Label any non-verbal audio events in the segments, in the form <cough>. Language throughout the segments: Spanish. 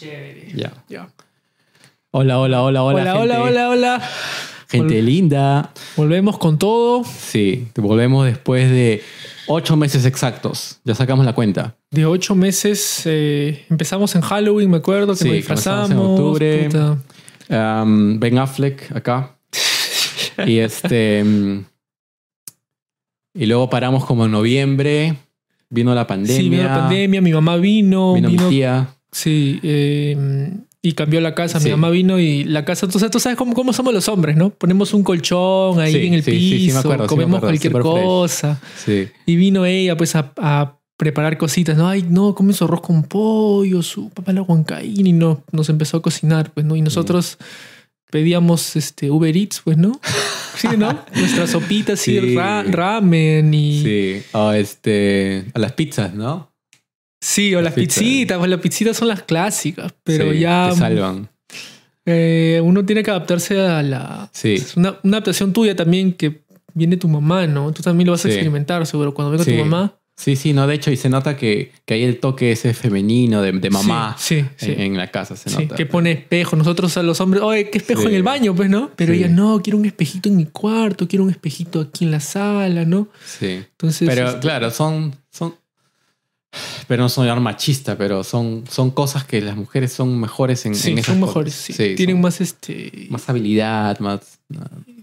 Chévere. Ya. Ya. Hola, hola, hola, hola. Hola, gente. hola, hola, hola. Gente linda. Volvemos con todo. Sí, volvemos después de ocho meses exactos. Ya sacamos la cuenta. De ocho meses eh, empezamos en Halloween, me acuerdo, que Sí, nos disfrazamos. en octubre. Um, ben Affleck acá. <laughs> y este. mm, Y luego paramos como en noviembre. Vino la pandemia. Sí, vino la pandemia, mi mamá vino. Vino, vino- mi tía. Sí, eh, y cambió la casa. Sí. Mi mamá vino y la casa, sabes, tú sabes cómo, cómo somos los hombres, ¿no? Ponemos un colchón ahí Sí, en el sí, piso, acuerdo, comemos acuerdo, cualquier cosa. Sí. Y vino ella pues a, a preparar cositas, ¿no? Ay, no, come su arroz con pollo, su papá la huancaína y no, nos empezó a cocinar, pues, ¿no? Y nosotros pedíamos este Uber Eats, pues, ¿no? <laughs> Sí, ¿no? Nuestra sopita así, Sí. ra- ramen y... Sí. O este. A las pizzas, ¿no? Sí, o Las pizzitas, pues las pizzitas son las clásicas, pero Sí, ya Te salvan. eh, uno tiene que adaptarse a la... Sí. Es una, una adaptación tuya también que viene tu mamá, ¿no? Tú también lo vas a Sí. experimentar, seguro. Cuando venga Sí. tu mamá... Sí, sí, no, de hecho, y se nota que, que hay el toque ese femenino de, de mamá Sí, sí. sí. En, la casa, se Sí, nota. que pone espejo. Nosotros a los hombres, oye, ¿qué espejo en el baño? Pues, ¿no? Pero ella, no, quiero un espejito en mi cuarto, quiero un espejito aquí en la sala, ¿no? Sí. Entonces. Pero este, claro, son, son. Pero no soy machista, pero son, son cosas que las mujeres son mejores en, sí, en esas son mejores, sí. Sí, Tienen son más este. más habilidad, más.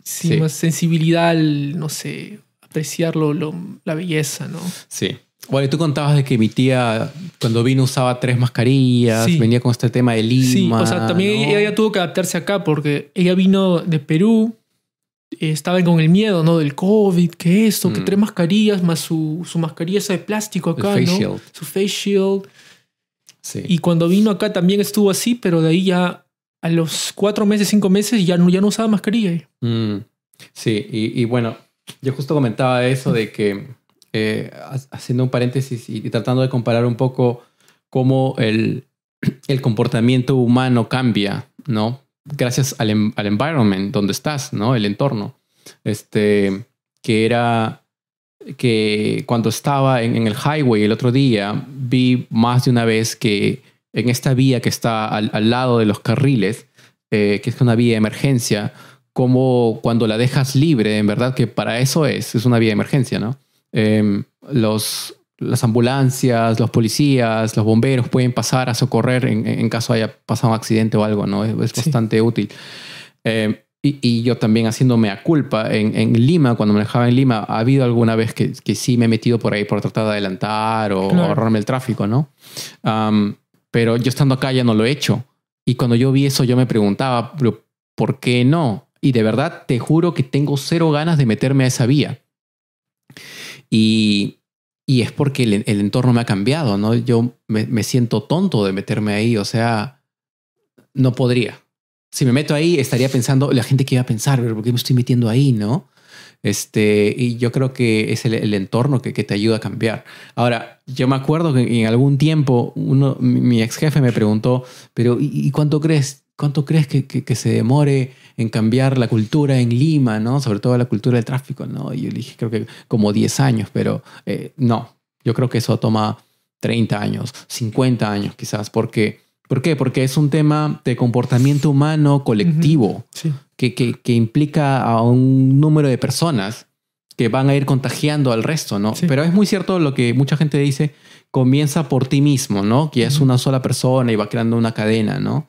sí, sí. más sensibilidad al, no sé, apreciar lo, lo- la belleza, ¿no? Sí. Bueno, y tú contabas de que mi tía cuando vino usaba tres mascarillas, venía con este tema de Lima. Sí, o sea, también ¿no? ella, ella tuvo que adaptarse acá porque ella vino de Perú, eh, estaba con el miedo, ¿no? Del COVID, que esto, que Mm. tres mascarillas más su, su mascarilla esa de plástico acá, face ¿no? shield. Su face shield. Sí. Y cuando vino acá también estuvo así, pero de ahí ya a los cuatro meses, cinco meses ya no, ya no usaba mascarilla. Mm, sí, y, y bueno, yo justo comentaba eso de que, eh, ha- haciendo un paréntesis y, y tratando de comparar un poco cómo el, <clears throat> el comportamiento humano cambia, ¿no? Gracias al, em- al environment donde estás, ¿no? El entorno. Este, que era que cuando estaba en, en el highway el otro día, vi más de una vez que en esta vía que está al, al lado de los carriles, eh, que es una vía de emergencia, como cuando la dejas libre, en verdad que para eso es, es una vía de emergencia, ¿no? Eh, los, las ambulancias, los policías, los bomberos pueden pasar a socorrer en, en caso haya pasado un accidente o algo, ¿no? Es, es Sí. bastante útil. Eh, y, y yo también haciéndome a culpa en, en Lima, cuando me dejaba en Lima, ha habido alguna vez que, que sí me he metido por ahí por tratar de adelantar o Claro. ahorrarme el tráfico, ¿no? Am, pero yo estando acá ya no lo he hecho. Y cuando yo vi eso, yo me preguntaba, pero ¿por qué no? Y de verdad te juro que tengo cero ganas de meterme a esa vía. Y, y es porque el, entorno me ha cambiado, ¿no? Yo me, siento tonto de meterme ahí, o sea, no podría. Si me meto ahí, estaría pensando, la gente que iba a pensar, ¿por qué me estoy metiendo ahí, no? Este, y yo creo que es el, entorno que, que te ayuda a cambiar. Ahora, yo me acuerdo que en algún tiempo uno, mi, ex jefe me preguntó, pero ¿y, y cuánto crees, cuánto crees que, que, que se demore en cambiar la cultura en Lima, ¿no? Sobre todo la cultura del tráfico, ¿no? Y yo le dije, creo que como 10 años, pero eh, no, yo creo que eso toma 30 años, 50 años quizás, porque, ¿por qué? Porque es un tema de comportamiento humano colectivo Sí. que, que, que implica a un número de personas que van a ir contagiando al resto, ¿no? Sí. Pero es muy cierto lo que mucha gente dice, comienza por ti mismo, ¿no? Que es una sola persona y va creando una cadena, ¿no?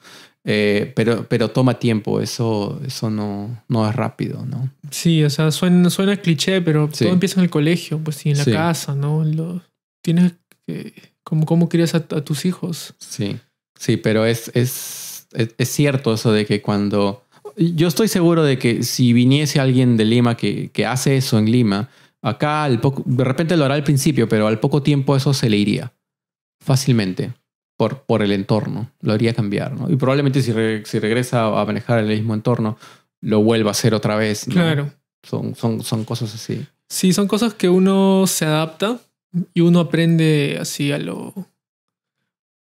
Eh, pero, pero toma tiempo, eso, eso no, no es rápido, ¿no? Sí, o sea, suena, suena cliché, pero Sí. todo empieza en el colegio, pues sí, en la Sí. casa, ¿no? Lo, tienes que. ¿Cómo, cómo crías a, a tus hijos? Sí, sí, pero es, es, es, es cierto eso de que cuando... Yo estoy seguro de que si viniese alguien de Lima que, que hace eso en Lima, acá al poco, de repente lo hará al principio, pero al poco tiempo eso se le iría fácilmente por, por el entorno, lo haría cambiar, ¿no? Y probablemente si, re- si regresa a manejar el mismo entorno, lo vuelva a hacer otra vez. ¿no? Claro. Son, son, son cosas así. Sí, son cosas que uno se adapta y uno aprende así a lo.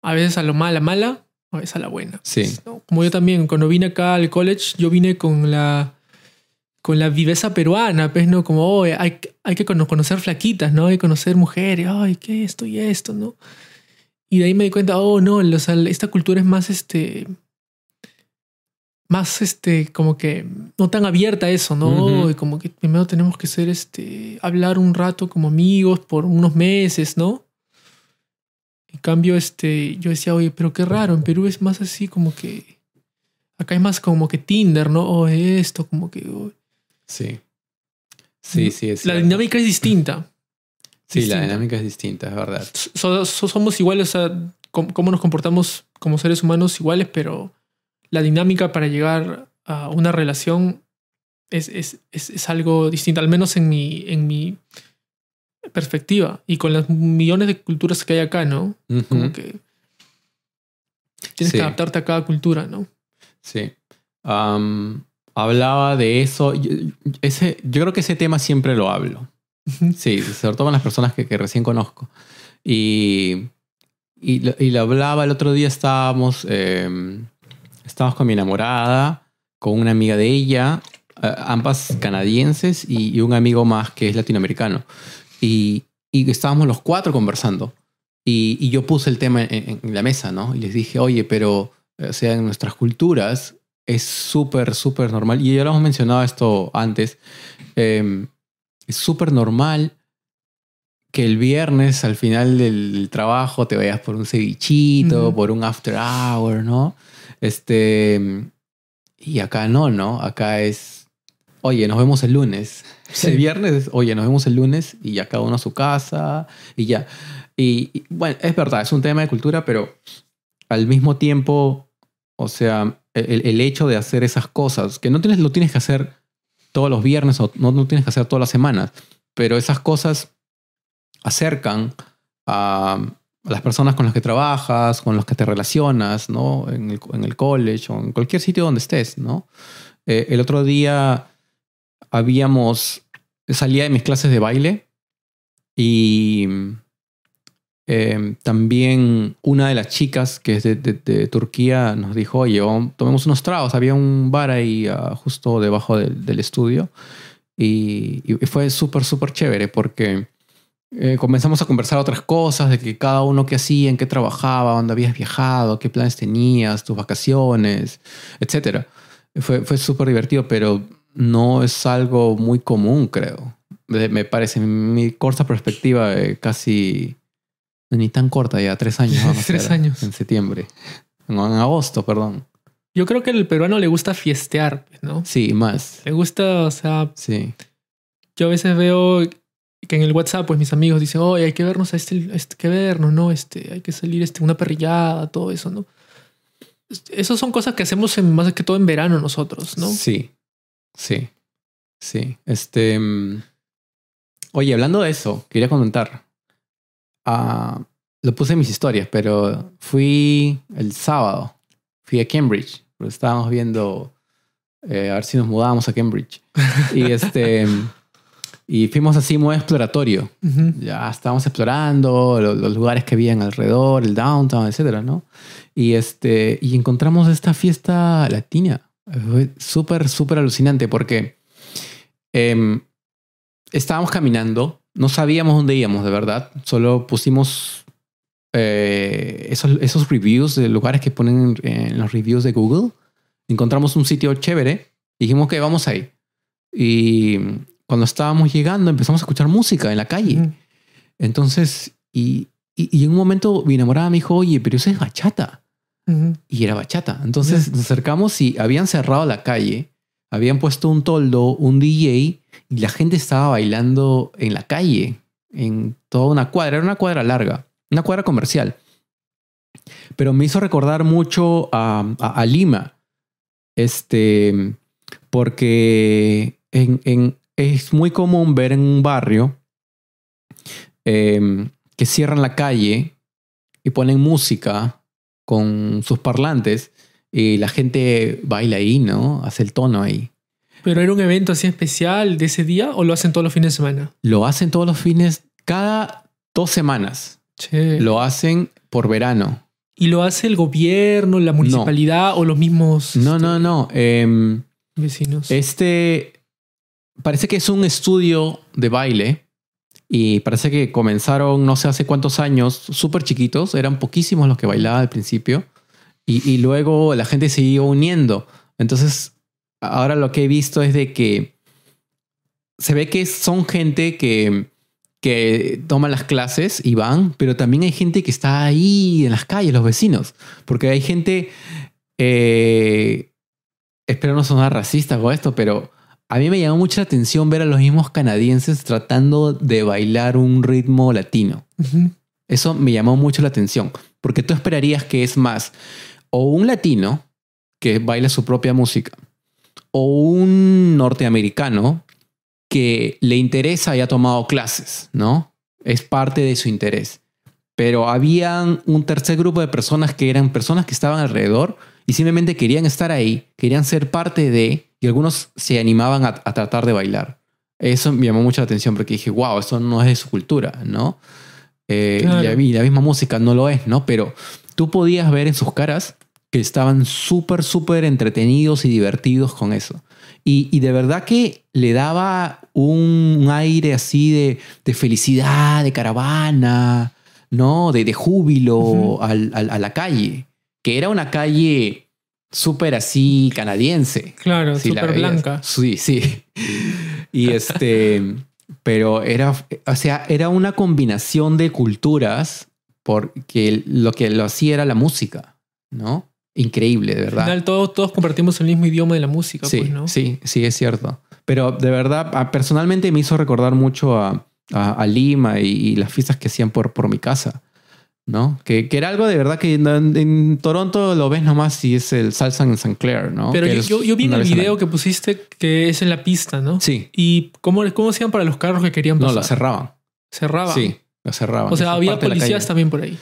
A veces a lo mala, mala, a veces a la buena. Sí. ¿no? Como yo también, cuando vine acá al college, yo vine con la. Con la viveza peruana, pues, ¿no? Como, oh, hay, hay que cono- conocer flaquitas, ¿no? Hay que conocer mujeres, ay, ¿qué esto y esto, ¿no? Y de ahí me di cuenta, oh no, o sea, esta cultura es más este. Más este, como que no tan abierta a eso, ¿no? Ujú. Y como que primero tenemos que ser este. hablar un rato como amigos por unos meses, ¿no? En cambio, este, yo decía, oye, pero qué raro, en Perú es más así como que. Acá es más como que Tinder, ¿no? O esto, como que. oh, Sí. Sí, sí, es la cierto. dinámica es distinta. Sí, distinta. la dinámica es distinta, es verdad. So- so- somos iguales, o sea, cómo nos comportamos como seres humanos iguales, pero la dinámica para llegar a una relación es, es, es, es algo distinto, al menos en mi, en mi perspectiva. Y con las millones de culturas que hay acá, ¿no? Como que tienes Sí. que adaptarte a cada cultura, ¿no? Sí. Am, hablaba de eso. Yo, ese, yo creo que ese tema siempre lo hablo. Sí, sobre todo con las personas que, que recién conozco. Y, y, lo, y lo hablaba el otro día, estábamos, eh, estábamos con mi enamorada, con una amiga de ella, ambas canadienses y, un amigo más que es latinoamericano. Y, y estábamos los cuatro conversando. Y, y yo puse el tema en, la mesa, ¿no? Y les dije, oye, pero, o sea, en nuestras culturas es súper, súper normal. Y ya lo hemos mencionado esto antes. eh, es súper normal que el viernes al final del trabajo te vayas por un cevichito, por un after hour, ¿no? Este. Y acá no, ¿no? Acá es. Oye, nos vemos el lunes. <laughs> Sí. El viernes es, oye, nos vemos el lunes y ya cada uno a su casa y ya. Y, y, bueno, es verdad, es un tema de cultura, pero al mismo tiempo, o sea, el, el hecho de hacer esas cosas, que no tienes, lo tienes que hacer todos los viernes o no, no tienes que hacer todas las semanas, pero esas cosas acercan a, las personas con las que trabajas, con las que te relacionas, ¿no? En el, en el college o en cualquier sitio donde estés, ¿no? Eh, el otro día habíamos, salía de mis clases de baile y eh, también una de las chicas que es de, de- de Turquía nos dijo, oye, tomemos unos tragos. Había un bar ahí ah, justo debajo del, del estudio y, y fue súper, súper chévere porque eh, comenzamos a conversar otras cosas de que cada uno qué hacía, en qué trabajaba, dónde habías viajado, qué planes tenías, tus vacaciones, etcétera. Fue, fue súper divertido, pero no es algo muy común, creo. Me parece, mi corta perspectiva, eh, casi ni tan corta ya, tres años. Vamos a <laughs> Tres hacer años. En septiembre. No, en agosto, perdón. Yo creo que al peruano le gusta fiestear, ¿no? Sí, más. Le gusta, o sea, Sí. yo a veces veo que en el WhatsApp, pues mis amigos dicen, oye, hay que vernos, a este, este, que vernos, ¿no? Este, hay que salir, este, una perrillada, todo eso, ¿no? Esas son cosas que hacemos en, más que todo en verano nosotros, ¿no? Sí. Sí. Sí. Este. mm, Oye, hablando de eso, quería comentar. Lo puse en mis historias, pero fui el sábado. Fui a Cambridge. Porque estábamos viendo eh, a ver si nos mudábamos a Cambridge. Y <laughs> este. Y fuimos así muy exploratorio. Ujú. ya estábamos explorando lo- los, lugares que habían alrededor, el downtown, etcétera, ¿no? Y este y encontramos esta fiesta latina. Fue súper, súper alucinante porque em, estábamos caminando, no sabíamos dónde íbamos, de verdad. Solo pusimos eh, esos, esos reviews de lugares que ponen en los reviews de Google. Encontramos un sitio chévere. Dijimos que vamos ahí. Y cuando estábamos llegando empezamos a escuchar música en la calle. Entonces, y, y, y en un momento mi enamorada me dijo, oye, pero eso es bachata. Ujú. Y era bachata. Entonces nos acercamos y habían cerrado la calle, habían puesto un toldo, un DJ, y la gente estaba bailando en la calle, en toda una cuadra. Era una cuadra larga, una cuadra comercial. Pero me hizo recordar mucho a, Lima. Este, porque es muy común ver en un barrio em, que cierran la calle y ponen música con sus parlantes y la gente baila ahí, ¿no? Hace el tono ahí. Pero era un evento así especial de ese día o lo hacen todos los fines de semana? Lo hacen todos los fines, cada dos semanas. Che. Lo hacen por verano. ¿Y lo hace el gobierno, la municipalidad o los mismos No, este, no, no. em, vecinos? Este parece que es un estudio de baile Y parece que comenzaron no sé hace cuántos años, súper chiquitos, eran poquísimos los que bailaban al principio. Y, y luego la gente se iba uniendo. Entonces, ahora lo que he visto es de que se ve que son gente que, que toma las clases y van, pero también hay gente que está ahí en las calles, los vecinos. Porque hay gente, eh, espero no sonar racista con esto, pero a mí me llamó mucha atención ver a los mismos canadienses tratando de bailar un ritmo latino. Eso me llamó mucho la atención, porque tú esperarías que es más o un latino que baila su propia música, o un norteamericano que le interesa y ha tomado clases, ¿no? Es parte de su interés. Pero habían un tercer grupo de personas que eran personas que estaban alrededor y simplemente querían estar ahí, querían ser parte de, y algunos se animaban a, a tratar de bailar. Eso me llamó mucho la atención porque dije, wow, eso no es de su cultura, ¿no? Eh, Claro. y, la, y la misma música no lo es, ¿no? Pero tú podías ver en sus caras que estaban súper, súper entretenidos y divertidos con eso. Y, y de verdad que le daba un, aire así de, de felicidad, de caravana, ¿no? De, de júbilo al- al- a la calle, que era una calle súper así canadiense. Claro, súper blanca. Sí, sí. Y <laughs> este, pero era, o sea, era una combinación de culturas porque lo que lo hacía era la música, ¿no? Increíble, de Al verdad. final todos, todos compartimos el mismo idioma de la música, Sí, pues, ¿no? sí, sí, es cierto. Pero de verdad, personalmente me hizo recordar mucho a, a- a Lima y, y las fiestas que hacían por, por mi casa, ¿no? Que, que era algo de verdad que en, en Toronto lo ves nomás si es el salsa en St. Clair, ¿no? Pero yo, yo, yo vi en el al video que pusiste que es en la pista, ¿no? Sí, ¿Y cómo, cómo hacían para los carros que querían no, pasar? lo cerraban. Cerraban. Sí, lo cerraban. O sea, había la policías también por ahí.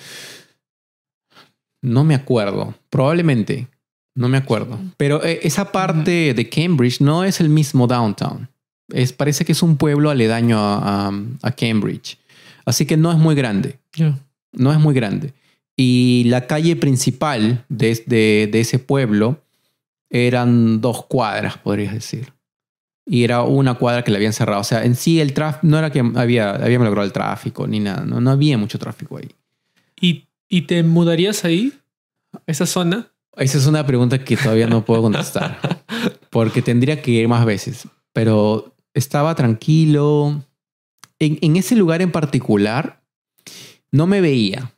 No me acuerdo. Probablemente. No me acuerdo. Pero eh, esa parte de Cambridge no es el mismo downtown. Es, parece que es un pueblo aledaño a, a- a Cambridge. Así que no es muy grande. Ya. No es muy grande. Y la calle principal de, de- de ese pueblo eran dos cuadras, podrías decir. Y era una cuadra que la habían cerrado. O sea, en sí el tráfico no era que había, había logrado el tráfico ni nada. No, no había mucho tráfico ahí. ¿Y, ¿Y te mudarías ahí? ¿A esa zona? Esa es una pregunta que todavía no puedo contestar. <laughs> Porque tendría que ir más veces. Pero estaba tranquilo. En, en ese lugar en particular, no me veía.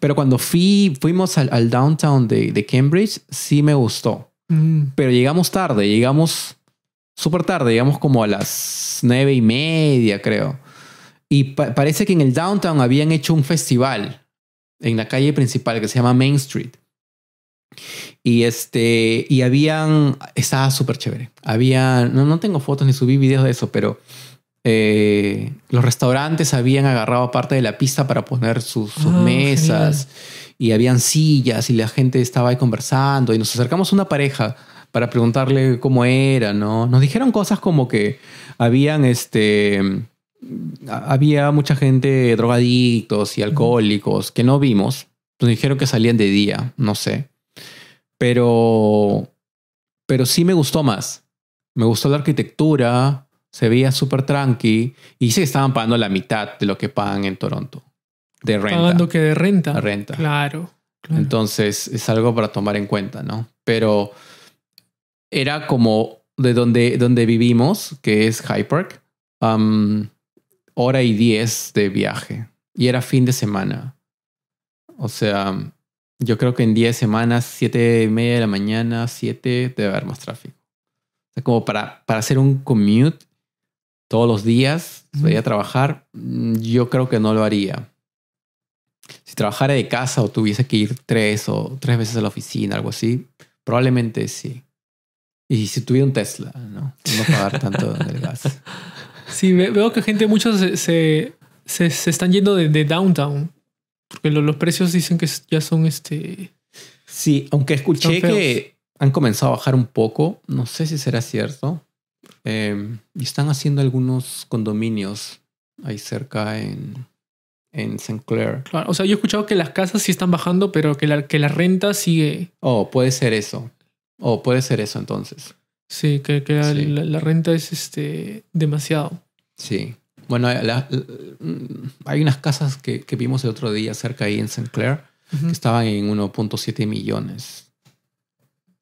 Pero cuando fui, fuimos al, al downtown de, de Cambridge, sí me gustó. Mm. Pero llegamos tarde, llegamos súper tarde, llegamos como a las nueve y media, creo. Y pa- parece que en el downtown habían hecho un festival en la calle principal que se llama Main Street. Y este, y habían, estaba súper chévere. Había, no, no tengo fotos ni subí videos de eso, pero eh, los restaurantes habían agarrado parte de la pista para poner sus, sus Ah, mesas y habían sillas y la gente estaba ahí conversando y nos acercamos a una pareja para preguntarle cómo era, ¿no? Nos dijeron cosas como que habían este había mucha gente drogadictos y alcohólicos que no vimos. Nos dijeron que salían de día, no sé. Pero pero sí me gustó más. Me gustó la arquitectura, se veía súper tranqui y sí estaban pagando la mitad de lo que pagan en Toronto de renta. Pagando que de renta. La renta. Claro. claro. Entonces es algo para tomar en cuenta, ¿no? Pero era como de donde, donde vivimos, que es High Park, um, hora y diez de viaje. Y era fin de semana. O sea, yo creo que en 10 semanas, siete y media de la mañana, 7, debe haber más tráfico. O sea, como para, para hacer un commute todos los días, ir a trabajar, mm, yo creo que no lo haría. Si trabajara de casa o tuviese que ir tres o tres veces a la oficina, algo así, probablemente sí. Y si tuviera un Tesla, ¿no? No pagar tanto en el gas. <laughs> Sí, ve- veo que gente, muchos se, se, se- se están yendo de, de downtown. Porque lo- los precios dicen que ya son este. Sí, aunque escuché que han comenzado a bajar un poco, no sé si será cierto. Eh, y están haciendo algunos condominios ahí cerca en, en St. Clair. Claro, o sea, yo he escuchado que las casas sí están bajando, pero que la, que la renta sigue. Oh, puede ser eso. Oh, puede ser eso entonces. Sí, que, que Sí. La, la renta es este demasiado. Sí. Bueno, la- la- mm, hay unas casas que, que vimos el otro día cerca ahí en St. Clair Ujú. que estaban en 1.7 millones,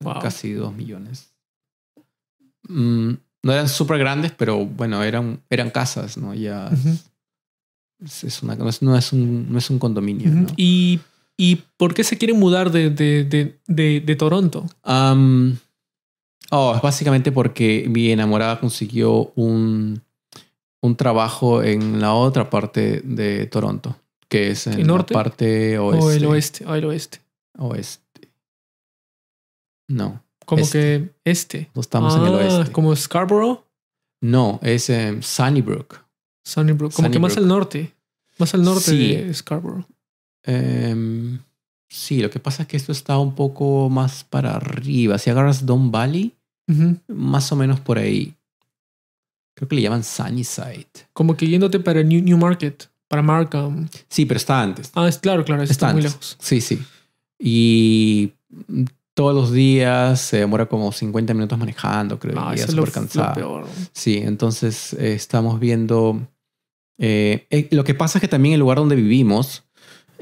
Wow. casi 2 millones. Mm, no eran súper grandes, pero bueno, eran, eran casas, ¿no? Ya es, es una, no, es, no es un, no es un condominio. ¿Y, ¿Y por qué se quiere mudar de, de, de, de, Toronto? Am, oh, es básicamente porque mi enamorada consiguió un, un trabajo en la otra parte de Toronto, que es en ¿El norte? la parte ¿O oeste. el oeste? ¿O el oeste? Oeste. No, Como Este. que este. no estamos en el Ah, oeste. Como Scarborough, No, es Sunnybrook. Sunnybrook. Como que más al norte. Más al norte Sí. de Scarborough. Em, sí, lo que pasa es que esto está un poco más para arriba. Si agarras Don Valley, Más o menos por ahí. Creo que le llaman Sunnyside. Como que yéndote para New, Newmarket, para Markham. Sí, pero está antes. Ah, es claro, claro, está, Está muy lejos. Sí, sí. Y todos los días se demora como 50 minutos manejando, creo. Ah, y es súper peor. Sí, entonces eh, estamos viendo. eh, eh, lo que pasa es que también el lugar donde vivimos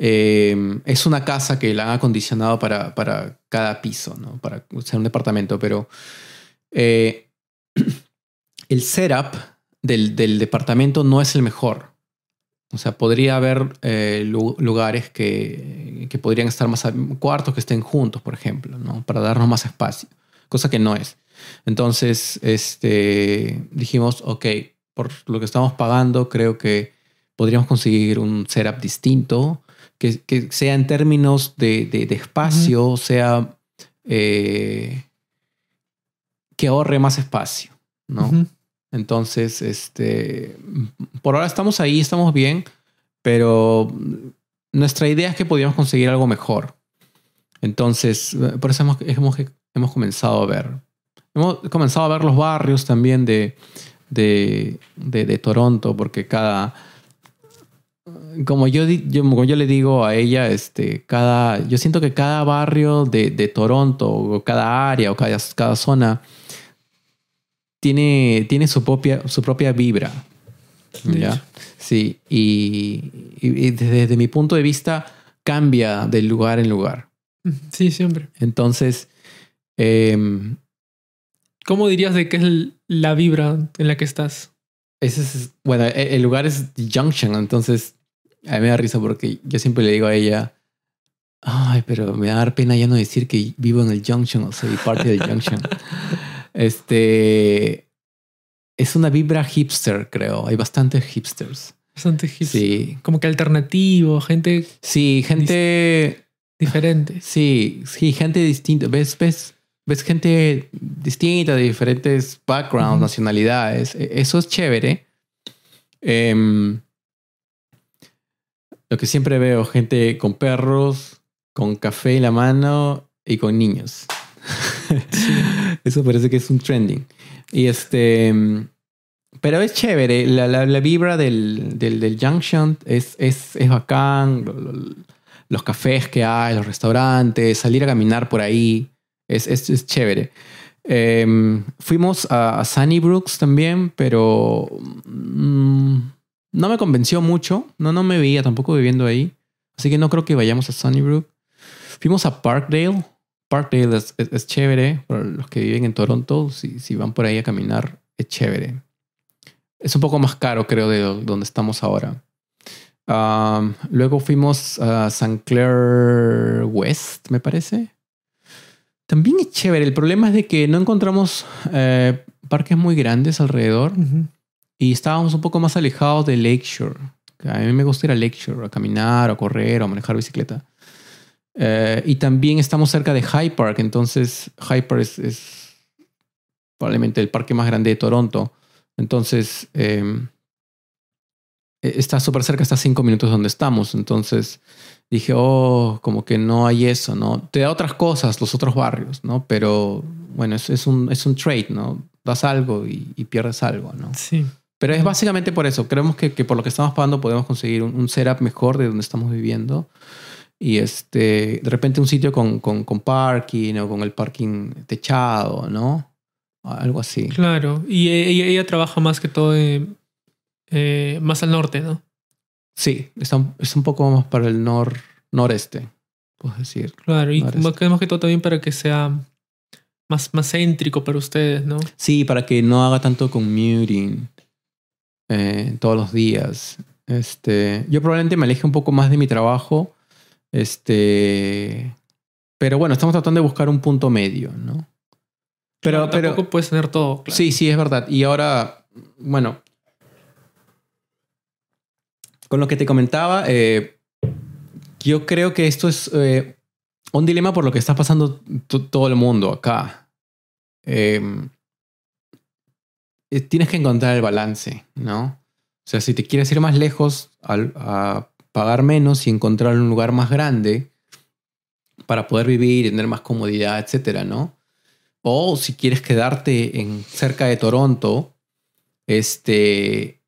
eh, es una casa que la han acondicionado para, para cada piso, ¿no? Para ser un departamento, pero eh, <clears throat> el setup del, del departamento no es el mejor. O sea, podría haber eh, lu- lugares que, que podrían estar más... cuartos que estén juntos, por ejemplo, ¿no? Para darnos más espacio. Cosa que no es. Entonces, este, dijimos, ok, por lo que estamos pagando, creo que podríamos conseguir un setup distinto, que, que sea en términos de, de- de espacio, sea eh, que ahorre más espacio, ¿no? Entonces, este, por ahora estamos ahí, estamos bien, pero nuestra idea es que podíamos conseguir algo mejor. Entonces, por eso hemos, hemos, hemos comenzado a ver. Hemos comenzado a ver los barrios también de, de, de, de Toronto, porque cada... Como yo, yo, como yo le digo a ella, este, cada, yo siento que cada barrio de, de Toronto, o cada área, o cada, cada zona, tiene, tiene su, propia, su propia vibra. ¿ya? Sí, y, y- y desde, desde mi punto de vista cambia de lugar en lugar. Sí, siempre. Entonces, em, ¿Cómo dirías de qué es la vibra en la que estás? ese es, bueno, e- el lugar es Junction, entonces a mí me da risa porque yo siempre le digo a ella, ay, pero me va a dar pena ya no decir que vivo en el Junction o soy parte del Junction. <laughs> este es una vibra hipster, creo. Hay bastantes hipsters. Bastante hipster. Sí, Como que alternativo, gente sí, gente diferente. <laughs> Sí, sí, gente distinta. ¿Ves, ves, ves gente distinta de diferentes backgrounds, Ujú. nacionalidades. E- Eso es chévere. Em, lo que siempre veo, gente con perros, con café en la mano y con niños. <laughs> Eso parece que es un trending. Y este. Pero es chévere. La, la- vibra del, del, del Junction es, es, es bacán. Lo- lo- los cafés que hay, los restaurantes, salir a caminar por ahí. Es, es, es chévere. Em, fuimos a, a Sunnybrook también, pero mm, no me convenció mucho. No, no me veía tampoco viviendo ahí. Así que no creo que vayamos a Sunnybrook. Fuimos a Parkdale. Parkdale es, chévere. Para los que viven en Toronto, si, si van por ahí a caminar, es chévere. Es un poco más caro, creo, de donde estamos ahora. Um, luego fuimos a St. Clair West, me parece. También es chévere. El problema es de que no encontramos eh, parques muy grandes alrededor. Y estábamos un poco más alejados de Lakeshore. A mí me gusta ir a Lakeshore a caminar, a correr, a manejar bicicleta. Eh, y también estamos cerca de High Park, entonces High Park es, probablemente el parque más grande de Toronto. Entonces eh, está súper cerca, está a cinco minutos donde estamos. Entonces dije, oh, como que no hay eso, ¿no? Te da otras cosas los otros barrios, ¿no? Pero bueno, es, un, es un trade, ¿no? Das algo y pierdes algo, ¿no? Sí. Pero es básicamente por eso. Creemos que, que por lo que estamos pagando podemos conseguir un, un setup mejor de donde estamos viviendo. Y este, de repente un sitio con, con, con parking o con el parking techado, ¿no? Algo así. Claro. Y ella, ella trabaja más que todo eh, más al norte, ¿no? Sí, está un, es un poco más para el nor, noreste, puedes decir. Claro, y Noreste. más que todo también para que sea más, más céntrico para ustedes, ¿no? Sí, para que no haga tanto commuting eh, todos los días. Este, yo probablemente me aleje un poco más de mi trabajo. Este, pero bueno, estamos tratando de buscar un punto medio, ¿no? Pero, pero tampoco puedes tener todo. claro. sí, sí, es verdad. Y ahora, bueno, con lo que te comentaba, eh, yo creo que esto es eh, un dilema por lo que está pasando to- todo el mundo acá. Eh, tienes que encontrar el balance, ¿no? O sea, si te quieres ir más lejos a pagar menos y encontrar un lugar más grande para poder vivir tener más comodidad, etcétera, ¿no? O si quieres quedarte en cerca de Toronto, este,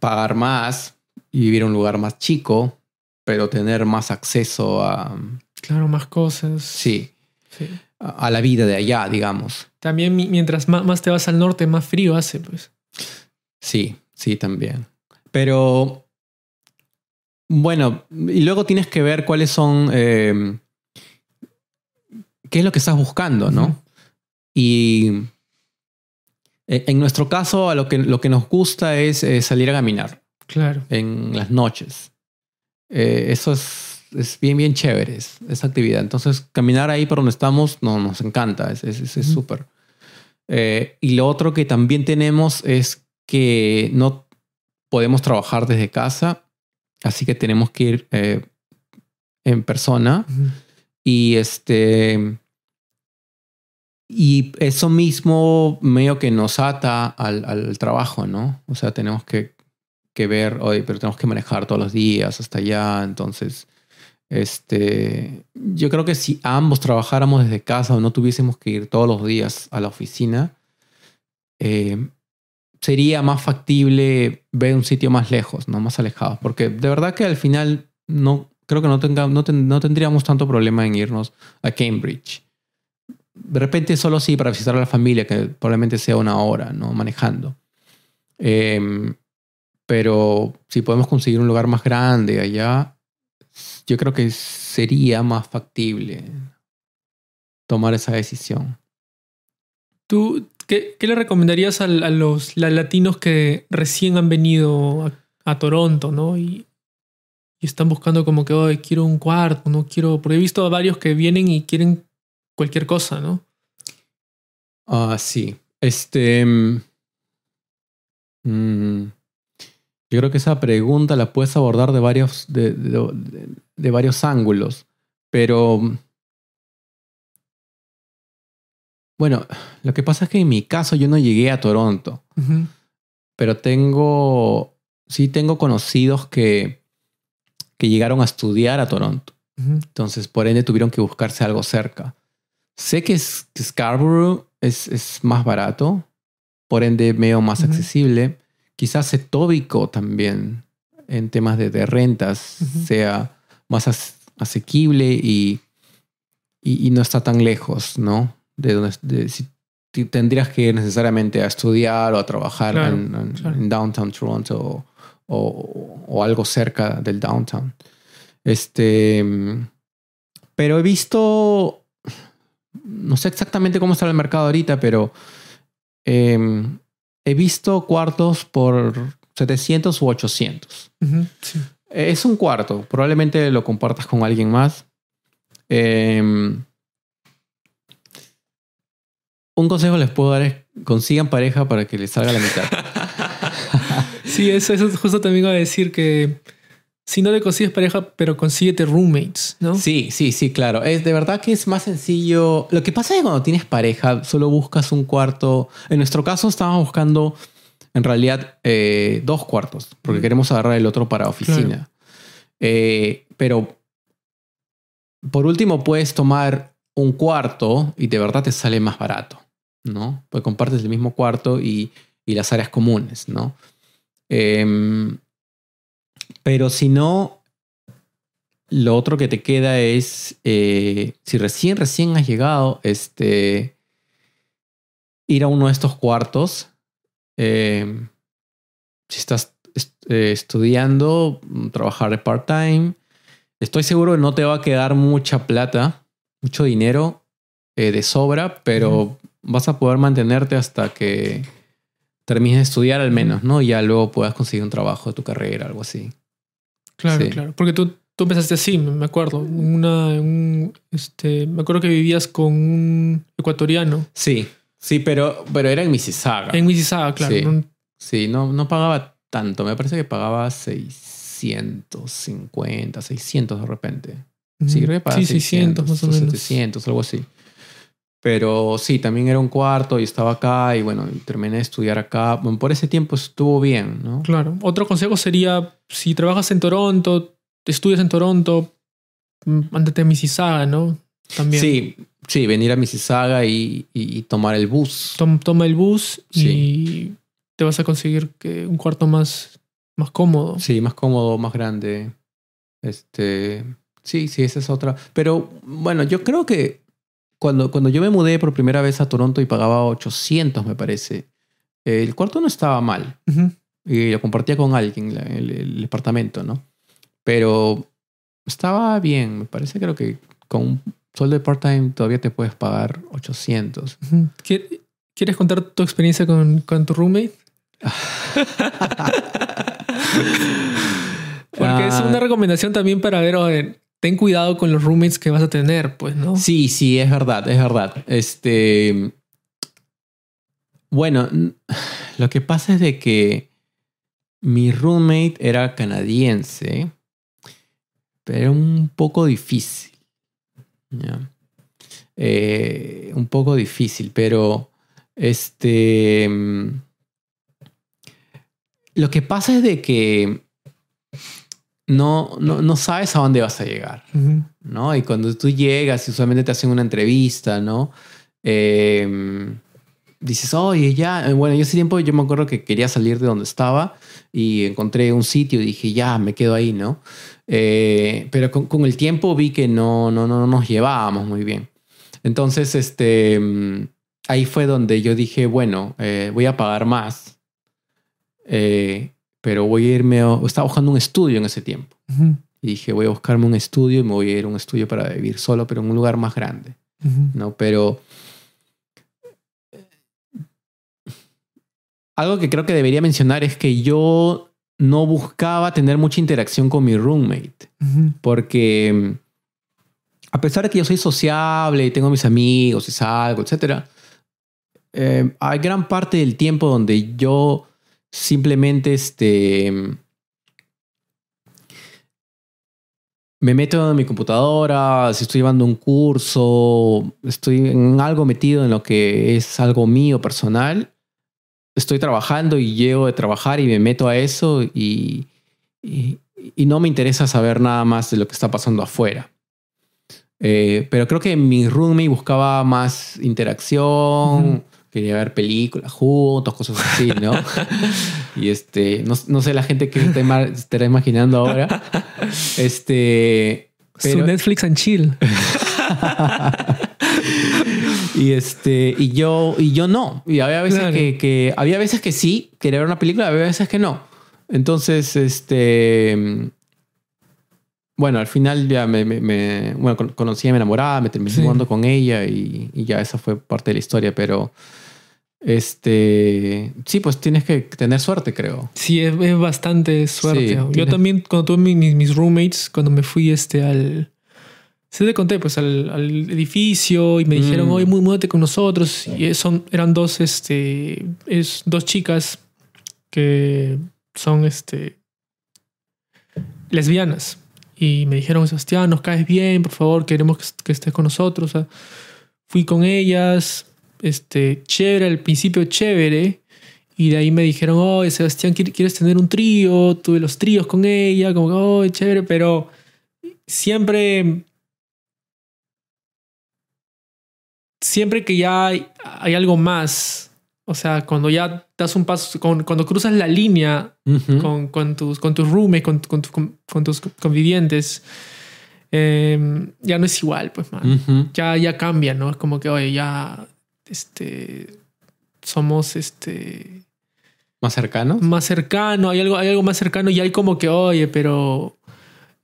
pagar más y vivir en un lugar más chico, pero tener más acceso a, Claro, más cosas. sí, Sí. A la vida de allá, digamos. También mi- mientras más, te vas al norte, más frío hace, pues. Sí, sí, también. Pero, bueno, y luego tienes que ver cuáles son, eh, qué es lo que estás buscando, ¿no? Y eh, en nuestro caso, a lo que, lo que nos gusta es eh, salir a caminar Claro. en las noches. Eh, eso es, es bien, bien chévere, es- esa actividad. Entonces, caminar ahí por donde estamos no, nos encanta, es es- es- es súper. Eh, y lo otro que también tenemos es que no podemos trabajar desde casa, así que tenemos que ir eh, en persona. Y este. Y eso mismo medio que nos ata al, al trabajo, ¿no? O sea, tenemos que, que ver, oye, pero tenemos que manejar todos los días hasta allá. Entonces, este. Yo creo que si ambos trabajáramos desde casa o no tuviésemos que ir todos los días a la oficina, eh, sería más factible ver un sitio más lejos, ¿no? Más alejado. Porque de verdad que al final no creo que no, tenga, no, no tendríamos tanto problema en irnos a Cambridge. De repente solo sí para visitar a la familia, que probablemente sea una hora, ¿no? Manejando. Em, pero si podemos conseguir un lugar más grande allá, yo creo que sería más factible tomar esa decisión. ¿Tú qué, qué le recomendarías a, los la- latinos que recién han venido a, a Toronto, ¿no? Y, y están buscando como que, hoy quiero un cuarto, no quiero. Porque he visto a varios que vienen y quieren cualquier cosa, ¿no? Ah, sí. Este. mm, mm, yo creo que esa pregunta la puedes abordar de varios, de, de- de- de varios ángulos. Pero. Bueno, lo que pasa es que en mi caso yo no llegué a Toronto. Pero tengo. Sí, tengo conocidos que. que llegaron a estudiar a Toronto. Entonces, por ende, tuvieron que buscarse algo cerca. Sé que, Scarborough es, es más barato, por ende, medio más accesible. Quizás Etobicoke también, en temas de, de rentas, sea más as- asequible y, y, y no está tan lejos, ¿no? De donde de- si tendrías que ir necesariamente a estudiar o a trabajar Claro, en, en- claro. en downtown Toronto o, o- o algo cerca del downtown. Este, pero he visto, no sé exactamente cómo está el mercado ahorita, pero em, he visto cuartos por 700 u 800. Ujú. Sí. Es un cuarto, probablemente lo compartas con alguien más. Em, un consejo les puedo dar es consigan pareja para que les salga la mitad. <laughs> Sí, eso, eso justo también iba a decir que si no le consigues pareja, pero consíguete roommates, ¿no? Sí, sí, sí, claro. Es de verdad que es más sencillo. Lo que pasa es que cuando tienes pareja, solo buscas un cuarto. En nuestro caso, estábamos buscando en realidad eh, dos cuartos, porque Ujú. queremos agarrar el otro para oficina. Eh, pero por último, puedes tomar un cuarto y de verdad te sale más barato, ¿no? Pues compartes el mismo cuarto y, y las áreas comunes, ¿no? Em, pero si no, lo otro que te queda es, eh, si recién, recién has llegado, este, ir a uno de estos cuartos. eh, si estás eh, estudiando, mm, trabajar de part-time. Estoy seguro que no te va a quedar mucha plata, mucho dinero eh, de sobra, pero vas a poder mantenerte hasta que termines de estudiar al menos, ¿no? Y ya luego puedas conseguir un trabajo de tu carrera, algo así. Claro, Sí. claro. Porque tú, tú empezaste así, me acuerdo. Una, un, este, me acuerdo que vivías con un ecuatoriano Sí, sí, pero, pero era en Mississauga. en Mississauga, claro. Sí. ¿no? Sí, no, no pagaba tanto. Me parece que pagaba 650, 600 de repente. Sí, creo que pagaba Sí, 600 más o menos. 700, algo así. Pero sí, también era un cuarto y estaba acá y bueno, terminé de estudiar acá. Bueno, por ese tiempo estuvo bien, ¿no? Claro. Otro consejo sería, si trabajas en Toronto, estudias en Toronto, mm, ándate a Mississauga, ¿no? También. Sí, sí, venir a Mississauga y, y- y tomar el bus. Tom- toma el bus y te vas a conseguir que un cuarto más, más cómodo. Sí, más cómodo, más grande. Este, sí, sí, esa es otra. Pero bueno, yo creo que cuando, cuando yo me mudé por primera vez a Toronto y pagaba 800, me parece, el cuarto no estaba mal. Ujú. Y lo compartía con alguien, el, el departamento, ¿no? Pero estaba bien, me parece, creo que con un sueldo de part-time todavía te puedes pagar 800. Ujú. ¿Qui- ¿Quieres contar tu experiencia con, con tu roommate? <laughs> Porque es una recomendación también para ver, ten cuidado con los roommates que vas a tener, pues, ¿no? Sí, sí, es verdad, es verdad. Este. Bueno, <sighs> lo que pasa es de que mi roommate era canadiense, pero un poco difícil. Eh, un poco difícil, pero este. mm, Lo que pasa es de que no, no, no sabes a dónde vas a llegar. Ujú. ¿no? Y cuando tú llegas y usualmente te hacen una entrevista, ¿no? Eh, dices, oye, ya, bueno, yo ese tiempo yo me acuerdo que quería salir de donde estaba y encontré un sitio y dije, ya, me quedo ahí, ¿no? Eh, pero con, con el tiempo vi que no, no, no nos llevábamos muy bien. Entonces, este, mm, ahí fue donde yo dije, bueno, eh, voy a pagar más, eh, pero voy a irme, a- estaba buscando un estudio en ese tiempo. Y dije, voy a buscarme un estudio y me voy a ir a un estudio para vivir solo, pero en un lugar más grande. ¿no? Pero algo que creo que debería mencionar es que yo no buscaba tener mucha interacción con mi roommate, porque a pesar de que yo soy sociable y tengo mis amigos y salgo, etcétera, eh, hay gran parte del tiempo donde yo simplemente este, me meto en mi computadora, si estoy llevando un curso, estoy en algo metido en lo que es algo mío personal, estoy trabajando y llego de trabajar y me meto a eso y, y, no me interesa saber nada más de lo que está pasando afuera. Eh, pero creo que mi roommate buscaba más interacción. Quería ver películas juntos, cosas así, ¿no? <laughs> y este, no, no sé la gente que se estará imaginando ahora. Este, Su pero- Netflix and chill. <laughs> y este, y yo, y yo no. Y había veces Claro. que, que- había veces que sí, quería ver una película, había veces que no. Entonces, este, bueno, al final ya me, me- me- bueno, con- conocí a mi enamorada, me terminé Sí. jugando con ella y, y ya esa fue parte de la historia, pero este, sí, pues tienes que tener suerte, creo. Sí, es, es bastante suerte. Sí, Yo también, cuando tuve mi- mis, mis roommates, cuando me fui este al. Se te conté, pues al, al edificio y me dijeron, Mm. oye, muy múdate con nosotros. Y son, eran dos, este, es dos chicas que son, este, lesbianas. Y me dijeron, Sebastián, nos caes bien, por favor, queremos que, que estés con nosotros. O sea, fui con ellas, este, chévere, al principio chévere. Y de ahí me dijeron, oh, Sebastián, ¿quier- ¿quieres tener un trío? Tuve los tríos con ella, como que, oh, chévere, pero siempre, siempre que ya hay, hay algo más, o sea, cuando ya das un paso, cuando cruzas la línea con, con tus, con tus roommates, con, con, tu- con- tus convivientes, eh, ya no es igual, pues, man. Ya, ya cambia, ¿no? Es como que, oye, ya, este, somos, este, ¿Más cercanos? Más cercano, hay algo, hay algo más cercano y hay como que, oye, pero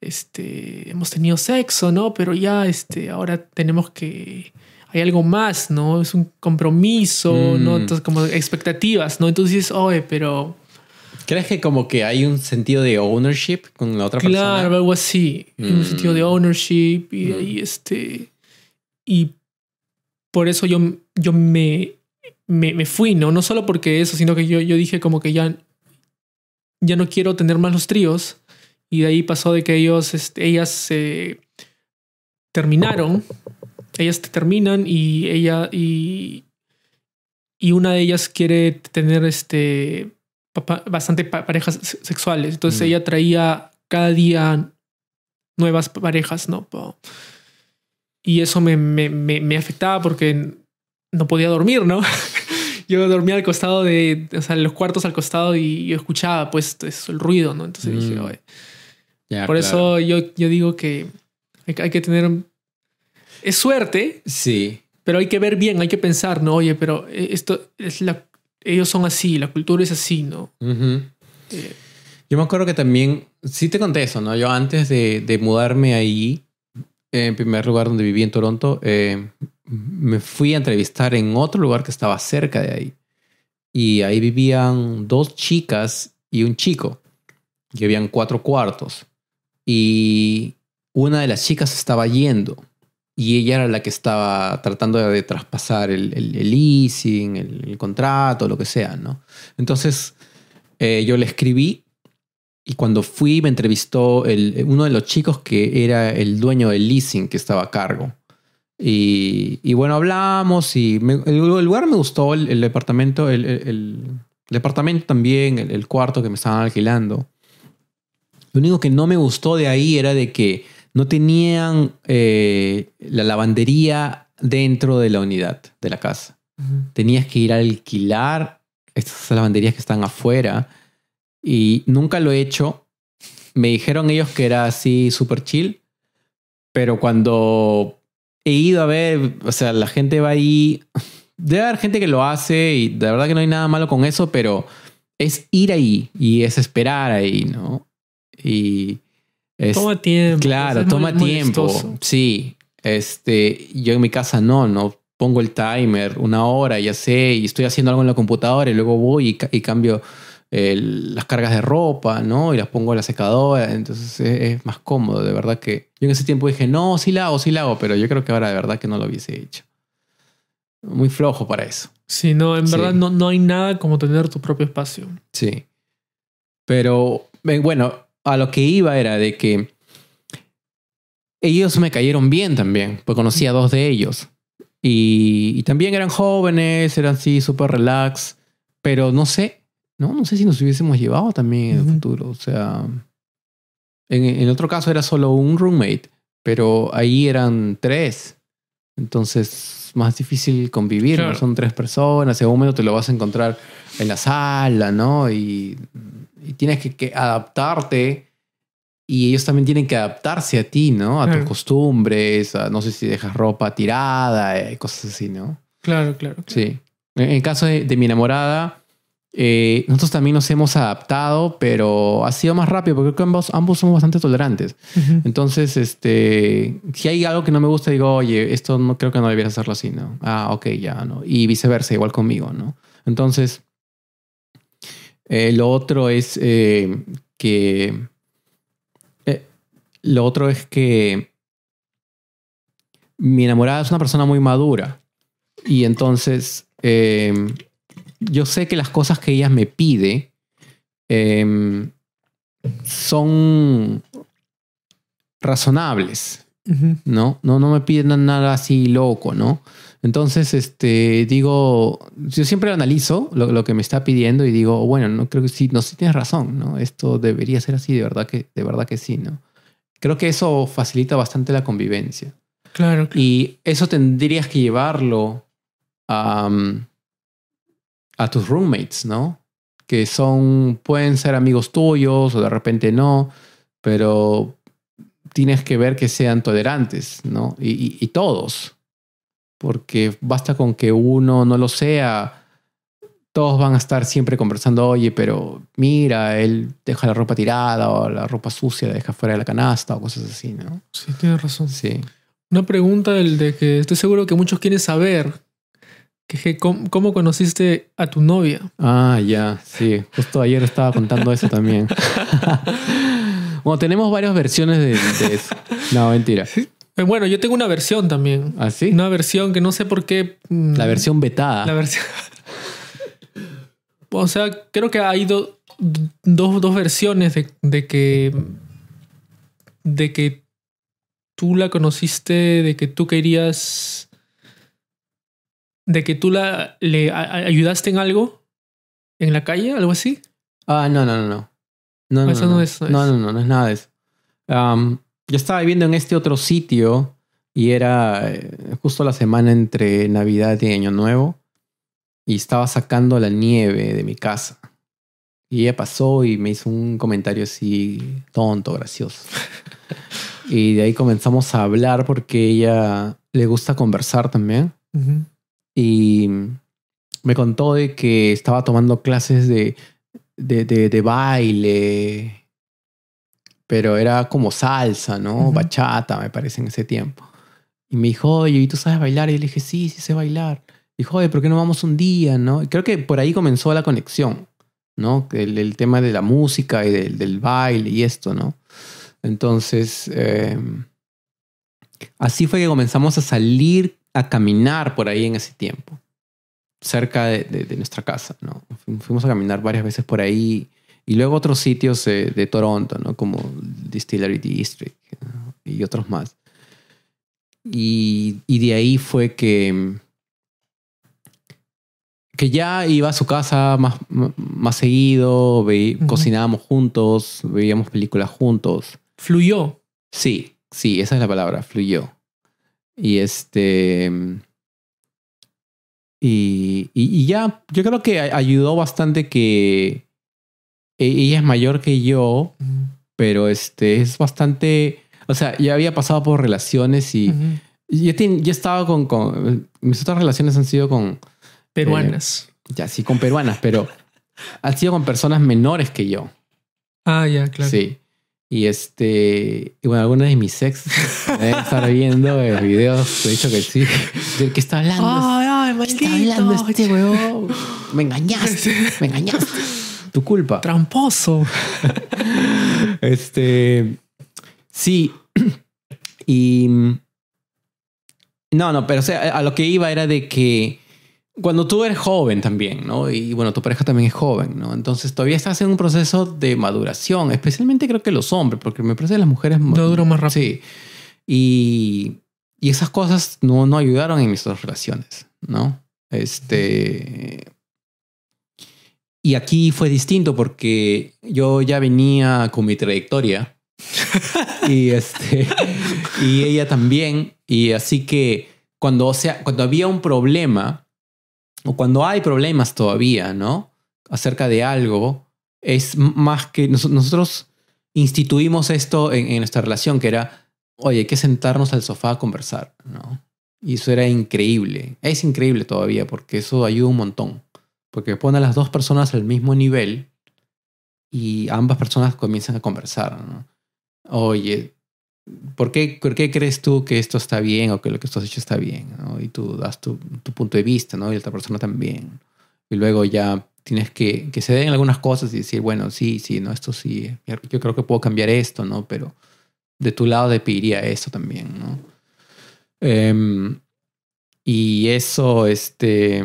este, hemos tenido sexo, ¿no? Pero ya, este, ahora tenemos que, hay algo más, ¿no? Es un compromiso, ¿no? Mm. Entonces, como expectativas, ¿no? Entonces dices, oye, pero ¿Crees que como que hay un sentido de ownership con la otra claro, persona? algo así, un Mm. sentido de ownership y, Mm. ahí, este, y por eso yo, yo me, me, me fui, ¿no? No solo porque eso, sino que yo, yo dije como que ya, ya no quiero tener más los tríos. Y de ahí pasó de que ellos, este, ellas se terminaron. Ellas terminan y ella y, y una de ellas quiere tener este bastante pa- parejas se- sexuales. Entonces Mm. ella traía cada día nuevas parejas, ¿no? Y eso me, me, me, me afectaba porque no podía dormir, ¿no? <laughs> Yo dormía al costado de, o sea, en los cuartos al costado y yo escuchaba pues eso, el ruido, ¿no? Entonces dije, Mm. "Oye". Ya, por claro. eso yo, yo digo que hay, que- hay que tener... Es suerte, Sí. pero hay que ver bien, hay que pensar, ¿no? Oye, pero eh, esto es la... Ellos son así, la cultura es así, ¿no? Eh, Yo me acuerdo que también, sí te conté eso, ¿no? Yo antes de, de mudarme ahí, en primer lugar donde viví en Toronto, eh, me fui a entrevistar en otro lugar que estaba cerca de ahí. Y ahí vivían dos chicas y un chico. Y habían cuatro cuartos. Y una de las chicas estaba yendo. Y ella era la que estaba tratando de traspasar el, el- el leasing, el, contrato, lo que sea, ¿no? Entonces, eh, yo le escribí y cuando fui me entrevistó el, uno de los chicos que era el dueño del leasing que estaba a cargo. Y, y bueno, hablamos y me- el, el lugar me gustó, el, el departamento, el, departamento también, el, cuarto que me estaban alquilando. Lo único que no me gustó de ahí era de que no tenían eh, la lavandería dentro de la unidad de la casa tenías que ir a alquilar estas lavanderías que están afuera y nunca lo he hecho. Me dijeron ellos que era así súper chill, pero cuando he ido a ver, o sea, la gente va ahí, <sighs> debe haber gente que lo hace y de verdad que no hay nada malo con eso, pero es ir ahí y es esperar ahí, ¿no? Y es, toma tiempo. Claro, es muy toma tiempo. Sí. Este, yo en mi casa no, no pongo el timer una hora, ya sé, y estoy haciendo algo en la computadora y luego voy y cambio el- las cargas de ropa, ¿no? Y las pongo a la secadora. Entonces es, es más cómodo, de verdad que. Yo en ese tiempo dije, no, sí la hago, sí la hago, pero yo creo que ahora de verdad que no lo hubiese hecho. Muy flojo para eso. Sí, no, en Sí. verdad no, no hay nada como tener tu propio espacio. Sí. Pero eh, bueno, a lo que iba era de que ellos me cayeron bien también, pues conocí a dos de ellos. Y, y también eran jóvenes, eran así súper relax, pero no sé, no, no sé si nos hubiésemos llevado también en el Ujú. futuro. O sea, en, en otro caso era solo un roommate, pero ahí eran tres. Entonces, más difícil convivir, ¿no? Claro. Son tres personas, un momento te lo vas a encontrar en la sala, ¿no? Y, y tienes que, que adaptarte y ellos también tienen que adaptarse a ti, ¿no? A tus Claro. costumbres, a, no sé si dejas ropa tirada, eh, cosas así, ¿no? Claro, claro. claro. Sí. En en el caso de, de mi enamorada, eh, nosotros también nos hemos adaptado, pero ha sido más rápido porque creo que ambos, ambos somos bastante tolerantes. Entonces, este, si hay algo que no me gusta, digo, oye, esto no creo que no debieras hacerlo así, ¿no? Ah, ok, ya, ¿no? Y viceversa, igual conmigo, ¿no? Entonces, eh, lo otro es eh, que, lo otro es que mi enamorada es una persona muy madura y entonces yo sé que las cosas que ella me pide eh, son razonables. ¿no? No, no me piden nada así loco, ¿no? Entonces, este, digo, yo siempre analizo lo, lo que me está pidiendo y digo, bueno, no creo que sí, no, sí tienes razón, ¿no? Esto debería ser así, de verdad que, de verdad que sí, ¿no? Creo que eso facilita bastante la convivencia. Claro, claro. Y eso tendrías que llevarlo a, um, a tus roommates, ¿no? Que son, pueden ser amigos tuyos o de repente no, pero tienes que ver que sean tolerantes, ¿no? Y, y- y todos, porque basta con que uno no lo sea todos van a estar siempre conversando, oye, pero mira, él deja la ropa tirada o la ropa sucia la deja fuera de la canasta o cosas así, ¿no? Sí, tienes razón. Sí. Una pregunta del de que estoy seguro que muchos quieren saber. Que, ¿cómo, cómo conociste a tu novia? Ah, ya, sí. Justo ayer estaba contando eso también. <laughs> bueno, tenemos varias versiones de, de eso. No, mentira. Eh, Bueno, yo tengo una versión también. ¿Ah, sí? Una versión que no sé por qué. mm, La versión vetada. La versión. <laughs> o sea, creo que hay do- dos, dos versiones de, de que. de que tú la conociste, de que tú querías. De que tú la le a- ayudaste en algo en la calle, algo así. Ah, no, no, no, no. No, no, Eso no, no no. es- no no, es. no, no, no es nada de eso. Yo estaba viviendo en este otro sitio y era eh, justo la semana entre Navidad y Año Nuevo y estaba sacando la nieve de mi casa. Y ella pasó y me hizo un comentario así tonto, gracioso. <laughs> y de ahí comenzamos a hablar porque ella le gusta conversar también Ujú. Y me contó de que estaba tomando clases de, de, de- de baile, pero era como salsa, ¿no? Bachata, me parece, en ese tiempo. Y me dijo, oye, ¿y tú sabes bailar? Y le dije, sí, sí sé bailar. Dijo, oye, ¿por qué no vamos un día, no? Y creo que por ahí comenzó la conexión, ¿no? El, el tema de la música y del, del baile y esto, ¿no? Entonces, eh, así fue que comenzamos a salir a caminar por ahí en ese tiempo, cerca de, de- de nuestra casa, ¿no? Fu- Fuimos a caminar varias veces por ahí y luego otros sitios eh, de Toronto, ¿no? Como Distillery District ¿no? y otros más. Y, y de ahí fue que, que ya iba a su casa más, más seguido, ve- cocinábamos juntos, veíamos películas juntos. Fluyó. Sí, sí, esa es la palabra, fluyó. Y este. Y, y, y ya, yo creo que ayudó bastante que e- ella es mayor que yo, pero este es bastante. O sea, ya había pasado por relaciones y, Ujú. y ya, ten- ya estaba con, con. Mis otras relaciones han sido con. Peruanas. Ya, sí, con peruanas, pero <laughs> han sido con personas menores que yo. ah, ya, claro. Sí. Y este, y bueno, algunos de mis ex deben estar viendo eh, videos, de hecho que sí. ¿De qué está hablando? Ay, ay, ¿Qué maldito. está hablando este huevón? <gasps> Me engañaste, me engañaste. Tu culpa. Tramposo. <laughs> Este, sí. <clears throat> Y no, no, pero o sea, a lo que iba era de que cuando tú eres joven también, ¿no? Y bueno, tu pareja también es joven, ¿no? Entonces todavía estás en un proceso de maduración, especialmente creo que los hombres, porque me parece que las mujeres... No duran más rápido. Sí. Y, y esas cosas no, no ayudaron en mis dos relaciones, ¿no? Este... Y aquí fue distinto porque yo ya venía con mi trayectoria y este y ella también y así que cuando o sea cuando había un problema o cuando hay problemas todavía no acerca de algo es más que nos- nosotros instituimos esto en, en nuestra relación que era oye hay que sentarnos al sofá a conversar no y eso era increíble. Es increíble todavía porque eso ayuda un montón. Porque pone a las dos personas al mismo nivel y ambas personas comienzan a conversar ¿no? oye, ¿por qué, ¿por qué crees tú que esto está bien o que lo que tú has hecho está bien? ¿no? Y tú das tu, tu punto de vista, ¿no? Y la otra persona también. Y luego ya tienes que, que se den algunas cosas y decir, bueno, sí, sí, no, esto sí, yo creo que puedo cambiar esto, ¿no? Pero de tu lado te pediría esto también, ¿no? Em, y eso, este,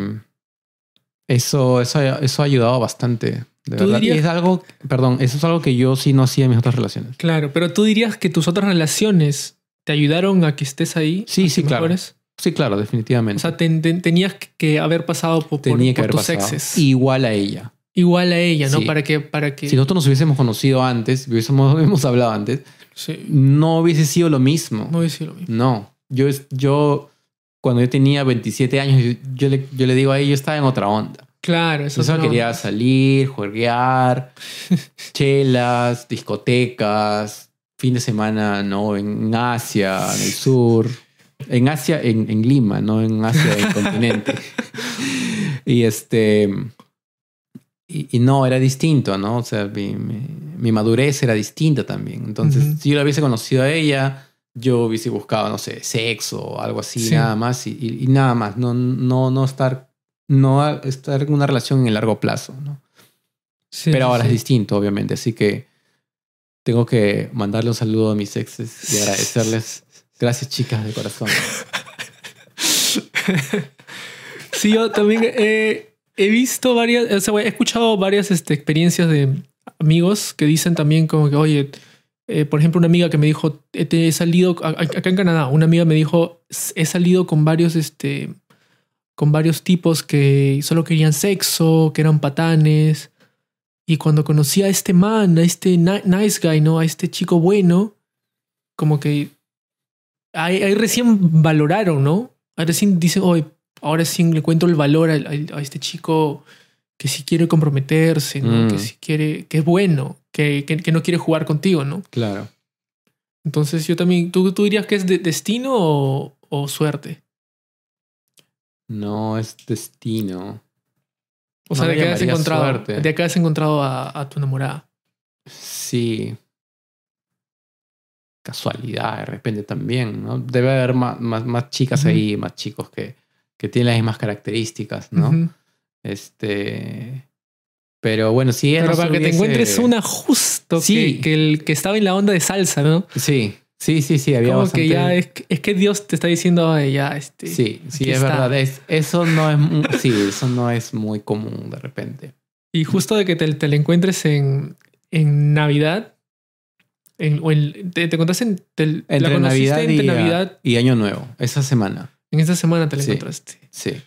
eso, eso, eso ha ayudado bastante. De ¿Tú verdad. Y dirías- es algo, perdón, eso es algo que yo sí no hacía en mis otras relaciones. Claro, pero tú dirías que tus otras relaciones te ayudaron a que estés ahí. Sí, sí, claro. mejores? Sí, claro, definitivamente. O sea, ten- ten- tenías que haber pasado por, por- Tenía que por haber tus pasado. exes. Igual a ella. Igual a ella, ¿no? Sí. Para que, para que. Si nosotros nos hubiésemos conocido antes, hubiésemos, <laughs> hubiésemos hablado antes, Sí. no hubiese sido lo mismo. No a decir lo mismo. No. Yo, yo cuando yo tenía 27 años, yo, yo le, yo le digo a ella, yo estaba en otra onda. Claro, eso no- quería salir, jueguear, <laughs> chelas, discotecas, fin de semana, ¿no? En Asia, en el sur. En Asia, en, en Lima, no en Asia, en el continente. <laughs> Y este. y, y no, era distinto, ¿no? O sea, mi, mi- mi madurez era distinta también. Entonces, si yo la hubiese conocido a ella, yo hubiese buscado, no sé, sexo o algo así, Sí. nada más, y, y- y nada más. No, no, no estar, no estar en una relación en el largo plazo, ¿no? Sí, Pero ahora sí. es distinto, obviamente. Así que tengo que mandarle un saludo a mis exes y agradecerles. Gracias, chicas, de corazón. <laughs> Sí, yo también he, he visto varias, o sea, he escuchado varias este, experiencias de amigos que dicen también como que, oye, eh, por ejemplo, una amiga que me dijo, "Eh, te he salido, acá en Canadá, una amiga me dijo, he salido con varios, este, con varios tipos que solo querían sexo, que eran patanes. Y cuando conocí a este man, a este ni- nice guy, ¿no? A este chico bueno, como que ahí, ahí recién valoraron, ¿no? Ahí recién dicen, oye, ahora sí le cuento el valor al- al- a, este chico que sí quiere comprometerse, ¿no? Mm. Que sí quiere, que es bueno, que, que, que no quiere jugar contigo, ¿no? Claro. Entonces yo también, ¿tú, tú dirías que es de- destino o, o suerte? No es destino. O sea, de que has encontrado, suerte. de que has encontrado a, a tu enamorada. Sí. Casualidad, de repente también, ¿no? Debe haber más, más, más chicas ahí, más chicos que, que tienen las mismas características, ¿no? Este. Pero bueno, si ella Pero para que te encuentres una justo Sí. que, que, el, que estaba en la onda de salsa, ¿no? Sí, sí, sí, sí, había Como bastante. que ya es, es que Dios te está diciendo, "Ay, ya, este. Sí, sí, es está". verdad. Es, eso no es, sí, eso no es muy común de repente. Y justo de que te, te la encuentres en, en Navidad. En, o en- te, te encontraste en. te- la Entre conociste Navidad, entre y, Navidad. y Año Nuevo, esa semana. En esta semana te la Sí. encontraste. Sí.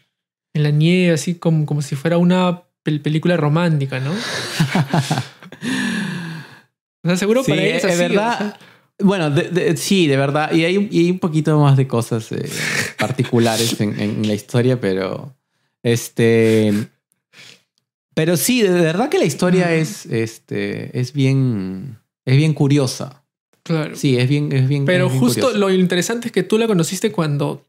En la nieve, así como, como si fuera una pel- película romántica, ¿no? <laughs> O sea, seguro Sí, para ella es es así, verdad. o sea. Bueno, de- de- sí, de verdad. Y hay, un- y hay un poquito más de cosas eh, <laughs> particulares en, en la historia, pero. Este. Pero sí, de verdad que la historia es, este, es bien. Es bien curiosa. Claro. Sí, es bien. Es bien Pero es bien justo curiosa. lo interesante es que tú la conociste cuando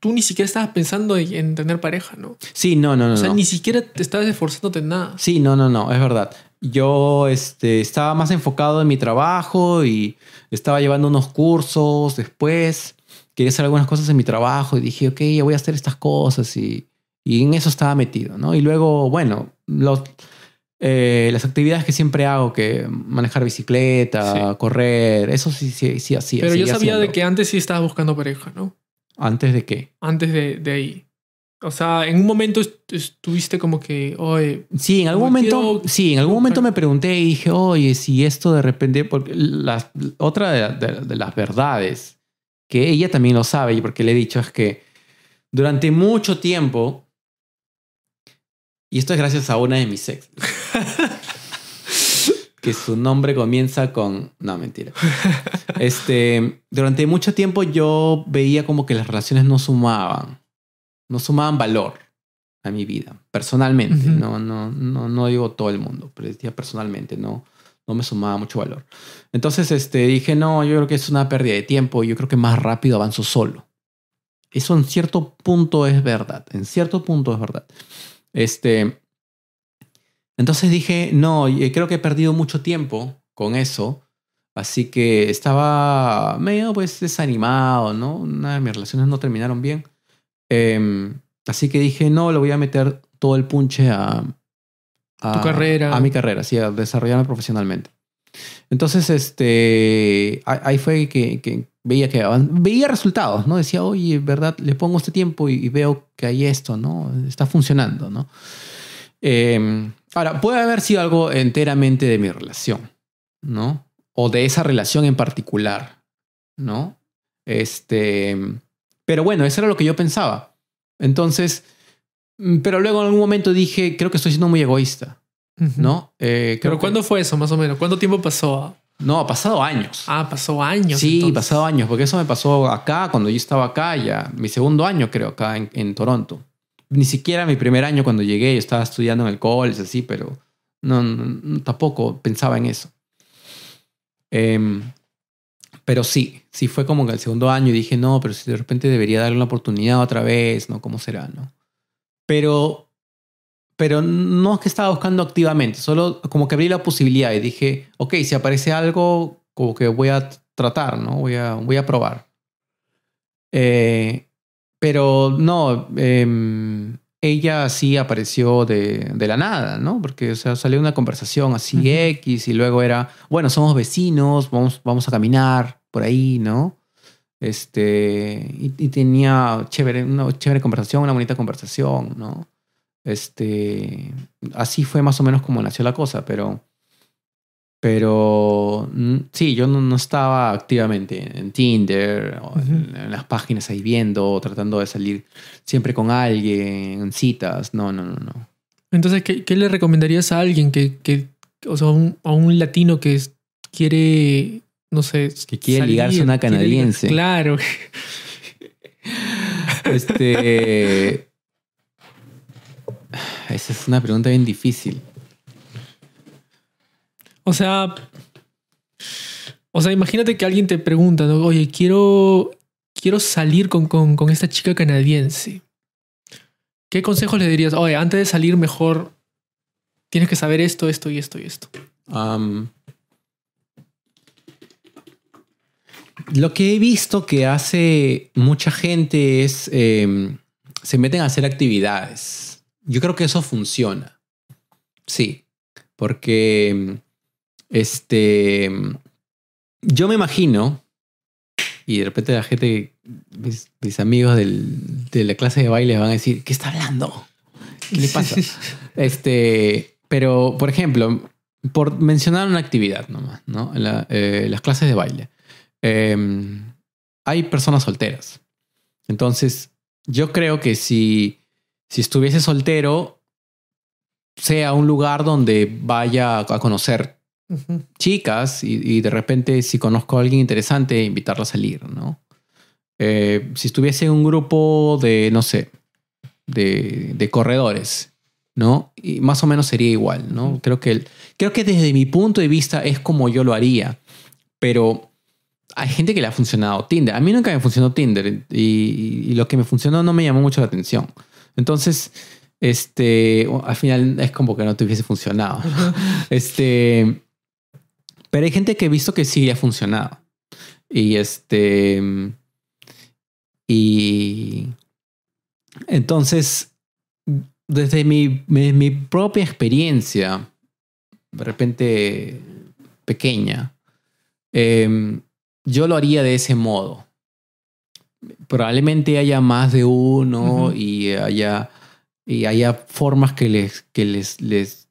tú ni siquiera estabas pensando en en tener pareja, ¿no? Sí, no, no, no. O sea, no. ni siquiera te estabas esforzándote en nada. Sí, no, no, no, es verdad. Yo este, estaba más enfocado en mi trabajo y estaba llevando unos cursos después. Quería hacer algunas cosas en mi trabajo y dije, ok, ya voy a hacer estas cosas y, y en eso estaba metido, ¿no? Y luego, bueno, los, eh, las actividades que siempre hago, que manejar bicicleta, Sí. correr, eso sí, sí, sí hacía. Pero yo sabía de que antes sí estabas buscando pareja, ¿no? ¿Antes de qué? Antes de, de ahí. O sea, en un momento est- estuviste como que, oye, Sí, en algún momento, quiero- sí, en algún momento me pregunté y dije, oye, si esto de repente, porque las, otra de, de- de las verdades que ella también lo sabe y porque le he dicho es que durante mucho tiempo, y esto es gracias a una de mis ex, <laughs> que su nombre comienza con, no, mentira. Este, durante mucho tiempo yo veía como que las relaciones no sumaban, no sumaban valor a mi vida, personalmente. Ujú. no, no, no, no digo todo el mundo, pero decía personalmente, no, no me sumaba mucho valor. Entonces este, dije, no, yo creo que es una pérdida de tiempo, yo creo que más rápido avanzo solo. Eso en cierto punto es verdad, en cierto punto es verdad. Este, entonces dije, no, y creo que he perdido mucho tiempo con eso. Así que estaba medio pues desanimado, ¿no? Una de mis relaciones no terminaron bien. Em, así que dije, no, le voy a meter todo el punche a, a Tu carrera. A mi carrera, sí, a desarrollarme profesionalmente. Entonces, este, ahí fue que, que veía que veía resultados, ¿no? Decía, oye, verdad, le pongo este tiempo y, y veo que hay esto, ¿no? Está funcionando, ¿no? Eh, ahora, puede haber sido algo enteramente de mi relación, ¿no? O de esa relación en particular, ¿no? Este, pero bueno, eso era lo que yo pensaba. Entonces, mm, pero luego en algún momento dije, creo que estoy siendo muy egoísta. ¿no? Eh, creo Pero que- ¿cuándo fue eso, más o menos? ¿Cuánto tiempo pasó? No, ha pasado años. Ah, pasó años. sí, entonces. pasado años, porque eso me pasó acá, cuando yo estaba acá, ya mi segundo año creo, acá en, en Toronto. Ni siquiera mi primer año cuando llegué, yo estaba estudiando en el college, así, pero no, tampoco pensaba en eso. Em, pero sí, sí fue como que el segundo año y dije, no, pero si de repente debería darle una oportunidad otra vez, ¿no? ¿Cómo será, no? Pero, pero no es que estaba buscando activamente, solo como que abrí la posibilidad y dije, ok, si aparece algo, como que voy a tratar, ¿no? Voy a, voy a probar. Eh, pero no, em, ella sí apareció de, de, la nada, ¿no? Porque o sea, salió una conversación así X y luego era, bueno, somos vecinos, vamos, vamos a caminar por ahí, ¿no? Este, y, y, tenía chévere, una chévere conversación, una bonita conversación, ¿no? Este, así fue más o menos como nació la cosa, pero pero mm, sí, yo no, estaba activamente en Tinder o en, las páginas ahí viendo, tratando de salir siempre con alguien, en citas. No, no, no, no. Entonces, ¿qué, le recomendarías a alguien que, que o sea, a un latino que quiere, no sé, que quiere ligarse a una canadiense? claro. <laughs> este. Esa es una pregunta bien difícil. O sea, o sea, imagínate que alguien te pregunta, oye, quiero, quiero salir con, con, esta chica canadiense. ¿Qué consejos le dirías? Oye, antes de salir mejor, tienes que saber esto, esto y esto y esto. lo que he visto que hace mucha gente es, em, se meten a hacer actividades. Yo creo que eso funciona. Sí, porque em, este, yo me imagino, y de repente la gente, mis, amigos de la clase de baile van a decir, ¿qué está hablando? ¿Qué le pasa? <laughs> este, pero, por ejemplo, por mencionar una actividad nomás, ¿no? Eh, las clases de baile. Em, hay personas solteras. Entonces, yo creo que si, si estuviese soltero, sea un lugar donde vaya a conocer chicas y, de repente si conozco a alguien interesante, invitarla a salir, ¿no? Eh, si estuviese en un grupo de, no sé, de, corredores, ¿no? Y más o menos sería igual, ¿no? Creo que, creo que desde mi punto de vista es como yo lo haría, pero hay gente que le ha funcionado Tinder. A mí nunca me funcionó Tinder y, y lo que me funcionó no me llamó mucho la atención. Entonces, este, al final es como que no te hubiese funcionado. <laughs> Este, pero hay gente que he visto que sí ha funcionado. Y este. Y. Entonces, desde mi, mi, propia experiencia, de repente pequeña, em, yo lo haría de ese modo. Probablemente haya más de uno y haya, y haya formas que les, que les, les,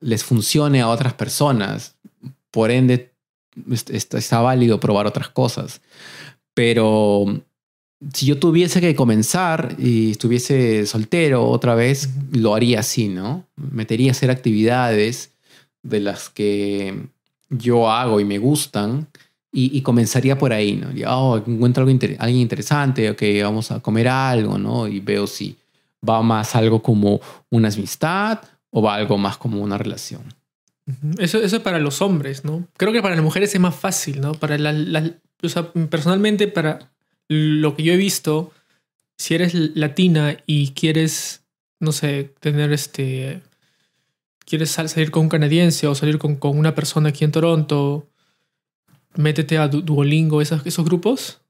les funcione a otras personas por ende está, válido probar otras cosas. Pero si yo tuviese que comenzar y estuviese soltero otra vez, lo haría así, ¿no? Metería a hacer actividades de las que yo hago y me gustan y, comenzaría por ahí, ¿no? Y, oh, encuentro algo alguien interesante, ok, vamos a comer algo, ¿no? Y veo si va más algo como una amistad o va algo más como una relación. Eso, eso es para los hombres, ¿no? Creo que para las mujeres es más fácil, ¿no? Para la, o sea, personalmente, para lo que yo he visto, si eres latina y quieres, no sé, tener este. Quieres salir con un canadiense o salir con, con una persona aquí en Toronto, métete a Duolingo, esos, esos grupos.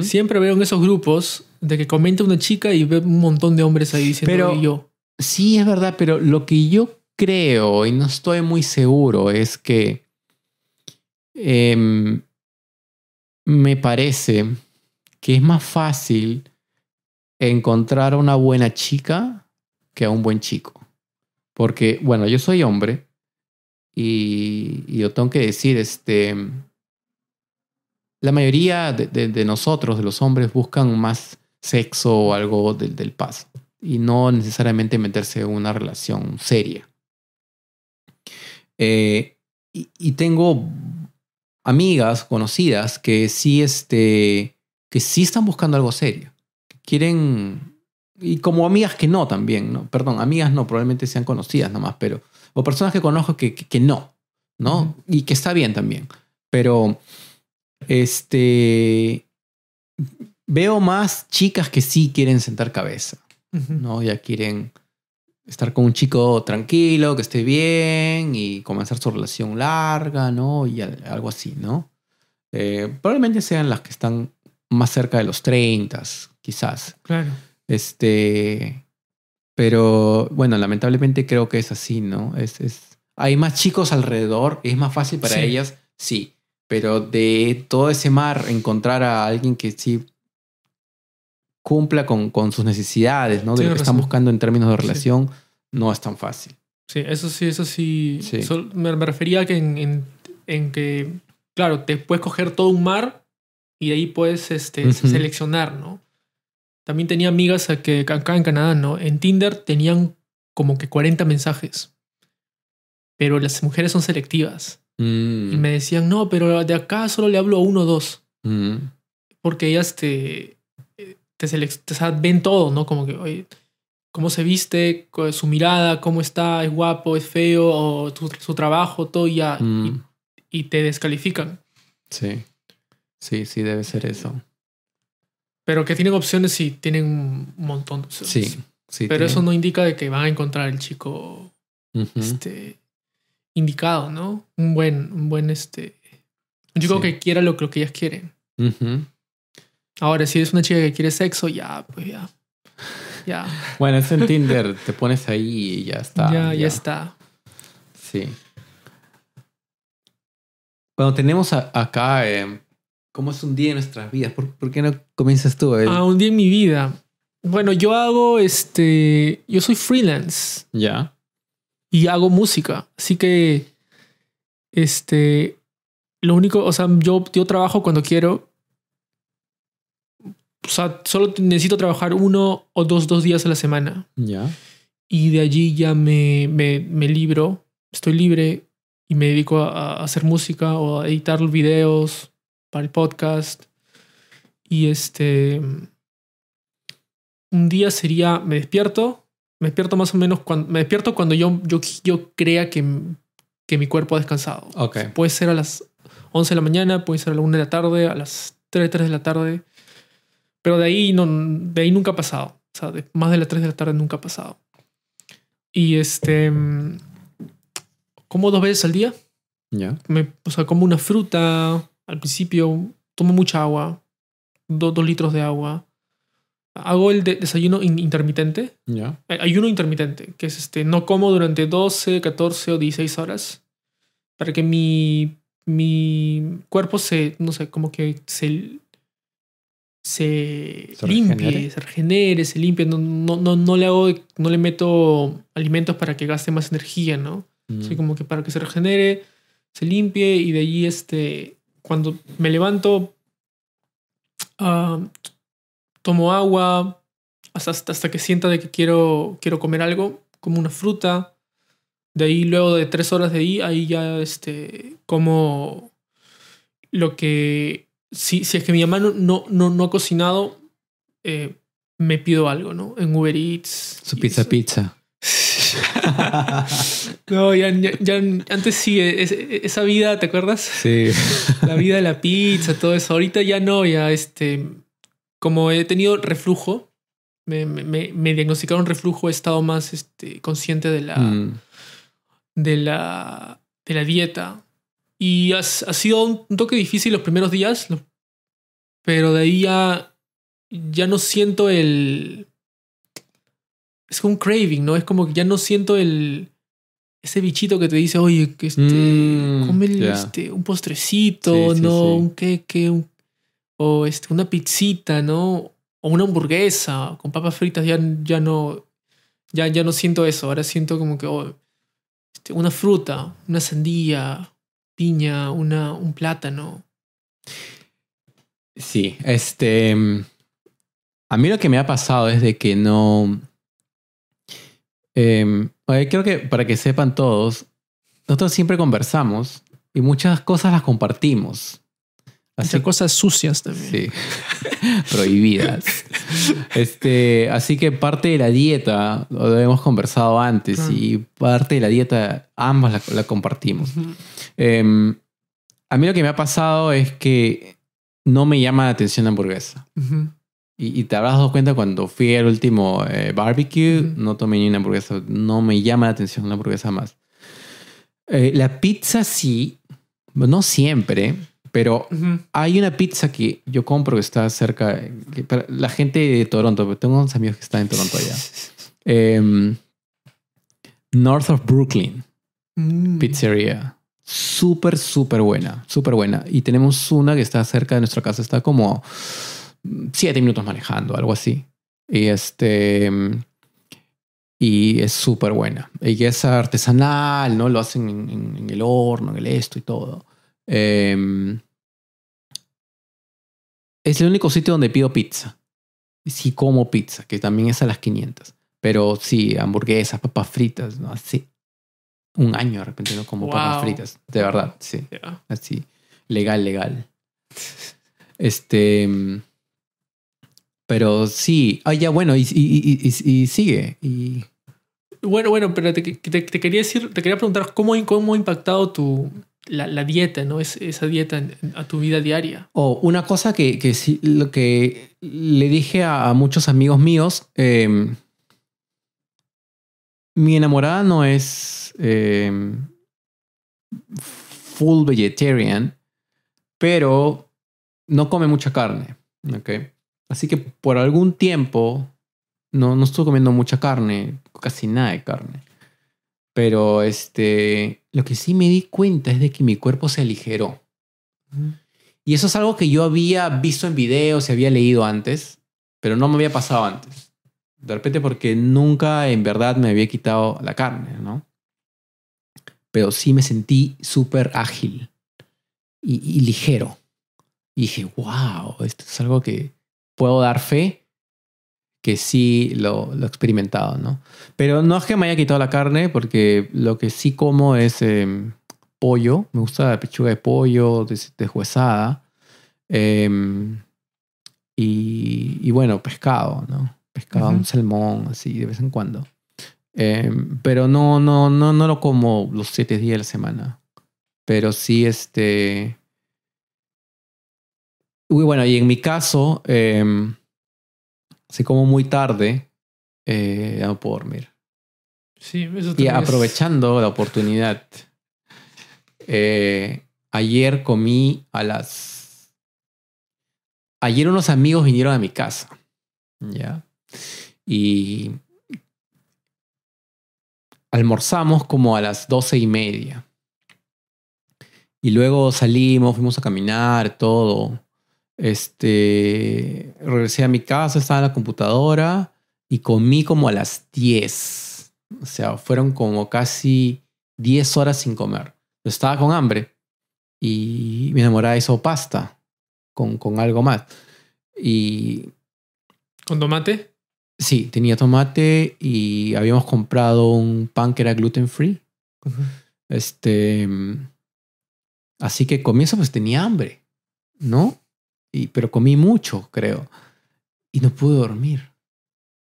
Siempre veo en esos grupos de que comenta una chica y ve un montón de hombres ahí diciendo pero, yo. Sí, es verdad, pero lo que yo creo y no estoy muy seguro es que em, me parece que es más fácil encontrar a una buena chica que a un buen chico. Porque, bueno, yo soy hombre y, yo tengo que decir, este, la mayoría de, nosotros, de los hombres, buscan más sexo o algo del, del paso y no necesariamente meterse en una relación seria. Eh, y, tengo amigas conocidas que sí, este, que sí están buscando algo serio. quieren, y como amigas que no también, ¿no? Perdón, amigas no, probablemente sean conocidas nomás, pero, o personas que conozco que, que, no, ¿no? Y que está bien también. Pero, este, veo más chicas que sí quieren sentar cabeza, ¿no? Ya quieren estar con un chico tranquilo, que esté bien y comenzar su relación larga, ¿no? Y al- algo así, ¿no? Eh, probablemente sean las que están más cerca de los 30, quizás. Claro. Este, pero bueno, lamentablemente creo que es así, ¿no? Es, es, hay más chicos alrededor, es más fácil para Sí. ellas, sí, pero de todo ese mar encontrar a alguien que sí cumpla con, con sus necesidades, ¿no? De lo que están buscando en términos de Sí. relación, no es tan fácil. Sí, eso sí, eso sí. Sí. Sol- me, me refería a que en, en- en que, claro, te puedes coger todo un mar y de ahí puedes este, seleccionar, ¿no? También tenía amigas a que acá en Canadá, ¿no? En Tinder tenían como que 40 mensajes. Pero las mujeres son selectivas. Mm, Y me decían, no, pero de acá solo le hablo a uno o dos. mm, Porque ellas te, te, te- o sea, ven todo, ¿no? Como que, oye, cómo se viste, su mirada, cómo está, es guapo, es feo, o tu- su trabajo, todo ya. mm, Y, y te descalifican. sí, sí, sí, debe ser eso. Pero que tienen opciones y tienen un montón de opciones. Sí, sí. Pero eso no indica de que van a encontrar el chico este, indicado, ¿no? Un buen, un buen, este. Un chico Sí. que quiera lo, lo que ellas quieren. Ujú. Ahora, si es una chica que quiere sexo, ya, pues ya. Ya, Bueno, es en Tinder, te pones ahí y ya está. ya, ya está. Sí. Cuando tenemos a- acá, eh, ¿cómo es un día en nuestras vidas? ¿Por, por qué no comienzas tú? eh? Ah, un día en mi vida. Bueno, yo hago este. Yo soy freelance Ya. y hago música. Así que. Este. Lo único. O sea, yo, yo trabajo cuando quiero. O sea, solo necesito trabajar uno o dos, dos días a la semana. Ya. Y de allí ya me, me, me libro. Estoy libre y me dedico a, a hacer música o a editar videos para el podcast. Y este. Un día sería. Me despierto. Me despierto más o menos cuando. Me despierto cuando yo, yo, yo crea que, que mi cuerpo ha descansado. Ok. Puede ser a las 11 de la mañana, puede ser a la 1 de la tarde, a las 3, 3 de la tarde. Pero de ahí, no, de ahí nunca ha pasado. O sea, de más de las 3 de la tarde nunca ha pasado. Y este. Como dos veces al día. Ya. Me, o sea, como una fruta. Al principio tomo mucha agua. do- dos litros de agua. Hago el de- desayuno in- intermitente. Ya. Ayuno intermitente, que es este, no como durante 12, 14 o 16 horas para que mi, mi cuerpo se, no sé, como que se, se, ¿Se limpie, regenere? se regenere, se limpie. No, no, no, no le hago, no le meto alimentos para que gaste más energía, ¿no? Mm. Así como que para que se regenere, se limpie y de allí este, cuando me levanto, ah, tomo agua hasta, hasta, hasta que sienta de que quiero, quiero comer algo, como una fruta. De ahí, luego de tres horas de ahí, ahí ya este, como lo que, si, si es que mi mamá no, no, no, no ha cocinado, eh, me pido algo, ¿no? En Uber Eats. Su pizza eso. pizza. <laughs> No, ya, ya- ya antes sí, es- esa vida, ¿te acuerdas? Sí. <laughs> La vida de la pizza, todo eso. Ahorita ya no, ya este. Como he tenido reflujo, me, me- me- me diagnosticaron reflujo, he estado más este, consciente de la, Mm. de la, de la dieta. Y ha, ha sido un, toque difícil los primeros días, pero de ahí ya, ya no siento el... Es como un craving, ¿no? Es como que ya no siento el... Ese bichito que te dice, oye, que este, Mm, come este, un postrecito, Sí, sí, ¿no? sí. Un queque, un- o este, una pizzita, ¿no? O una hamburguesa con papas fritas, ya, ya no... Ya, ya no siento eso, ahora siento como que oh, este, una fruta, una sandía, piña, una, un plátano. Sí, este. mm, A mí lo que me ha pasado es de que no. em, creo que para que sepan todos, nosotros siempre conversamos y muchas cosas las compartimos. Así Muchas cosas sucias también. Sí. <laughs> Prohibidas. Este, así que parte de la dieta, lo hemos conversado antes, y parte de la dieta ambas la, la compartimos. Em, a mí lo que me ha pasado es que no me llama la atención la hamburguesa. Ujú. Y, te habrás dado cuenta cuando fui al último eh, barbecue, no tomé ni una hamburguesa. No me llama la atención una hamburguesa más. Eh, la pizza sí, no siempre, pero hay una pizza que yo compro que está cerca. la gente de Toronto, tengo unos amigos que están en Toronto allá. <laughs> Em, North of Brooklyn. Mm. Pizzería. Súper, súper buena. Súper buena. Y tenemos una que está cerca de nuestra casa. Está como siete minutos manejando, algo así. Y este. Y es súper buena. Y es artesanal, ¿no? Lo hacen en, el horno, en el esto y todo. Em, es el único sitio donde pido pizza. Sí como pizza, que también es a las 500. Pero sí, hamburguesas, papas fritas, ¿no? Así. Un año de repente no como papas fritas. De verdad, sí. Así. Legal, legal. Este. Pero sí. Ah, ya, bueno, y, y, sigue. Y... Bueno, bueno, pero te, quería decir, te quería preguntar cómo, cómo ha impactado tu, la, dieta, ¿no? Es, esa dieta a tu vida diaria. O una cosa que, que sí, lo que le dije a, muchos amigos míos, em, mi enamorada no es em, full vegetarian, pero no come mucha carne, ¿ok? Así que por algún tiempo no, no estuve comiendo mucha carne, casi nada de carne. Pero este, lo que sí me di cuenta es de que mi cuerpo se aligeró. Y eso es algo que yo había visto en videos y había leído antes, pero no me había pasado antes. De repente porque nunca en verdad me había quitado la carne, ¿no? Pero sí me sentí súper ágil y, y, ligero. Y dije, wow, esto es algo que, puedo dar fe que sí lo, lo, he experimentado, ¿no? Pero no es que me haya quitado la carne, porque lo que sí como es em, pollo. Me gusta la pechuga de pollo deshuesada. Em, y, bueno, pescado, ¿no? Pescado, un salmón, así, de vez en cuando. Em, pero no, no, no, no lo como los siete días de la semana. Pero sí, este Uy, bueno, y en mi caso, eh, así como muy tarde, eh, ya no puedo dormir. Sí, eso Y aprovechando la oportunidad, eh, ayer comí a las... Ayer unos amigos vinieron a mi casa, ¿ya? Y almorzamos como a las doce y media. Y luego salimos, fuimos a caminar, todo. Este, regresé a mi casa, estaba en la computadora y comí como a las 10. O sea, fueron como casi 10 horas sin comer. Estaba con hambre y mi enamorada hizo pasta con, con algo más. Y... ¿Con tomate? Sí, tenía tomate y habíamos comprado un pan que era gluten free. Este. Así que comienzo, pues tenía hambre, ¿no? Y, pero comí mucho, creo. Y no pude dormir.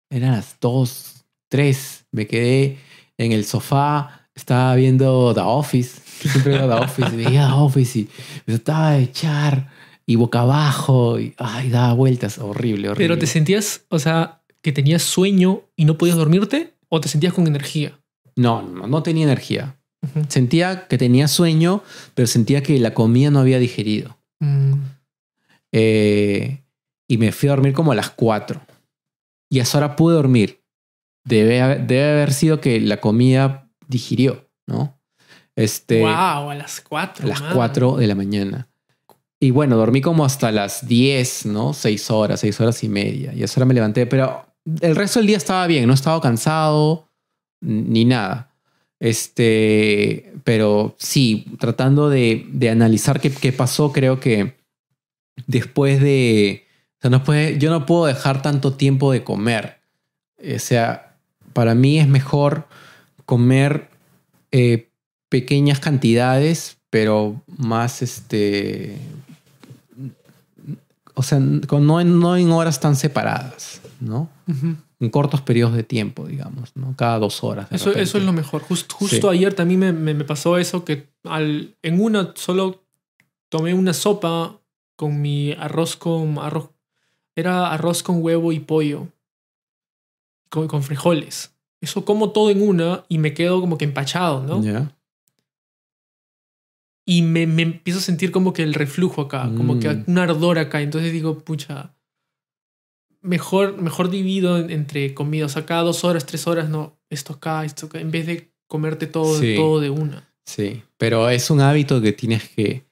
Eran las dos, tres. Me quedé en el sofá, estaba viendo The Office. Siempre veo The Office. veía The Office y me trataba de echar y boca abajo. Y ay, daba vueltas. Horrible, horrible. Pero te sentías, o sea, que tenías sueño y no podías dormirte o te sentías con energía? No, no, no tenía energía. Sentía que tenía sueño, pero sentía que la comida no había digerido. Mm. Eh, y me fui a dormir como a las 4. Y a esa hora pude dormir. Debe, debe haber sido que la comida digirió, ¿no? Este, wow, a las 4. A las 4 de la mañana. Y bueno, dormí como hasta las 10, ¿no? 6 horas, 6 horas y media. Y a esa hora me levanté, pero el resto del día estaba bien, no estaba cansado ni nada. Este, pero sí, tratando de, de analizar qué, qué pasó, creo que después de... O sea, no puede, yo no puedo dejar tanto tiempo de comer. O sea, para mí es mejor comer eh, pequeñas cantidades, pero más este... O sea, no no en horas tan separadas, ¿no? En cortos periodos de tiempo, digamos, ¿no? Cada dos horas. Eso, eso, es lo mejor. justo ayer también me, me, me, pasó eso, que al, en una solo tomé una sopa con mi arroz con arroz era arroz con huevo y pollo. Con, con frijoles. Eso como todo en una y me quedo como que empachado, ¿no? Y me, me empiezo a sentir como que el reflujo acá, como que Mm. un ardor acá. Entonces digo, pucha, mejor, mejor divido en- entre comidas. O sea, cada dos horas, tres horas, no, esto acá, esto acá, en vez de comerte todo, Sí. todo de una. Sí. Pero es un hábito que tienes que,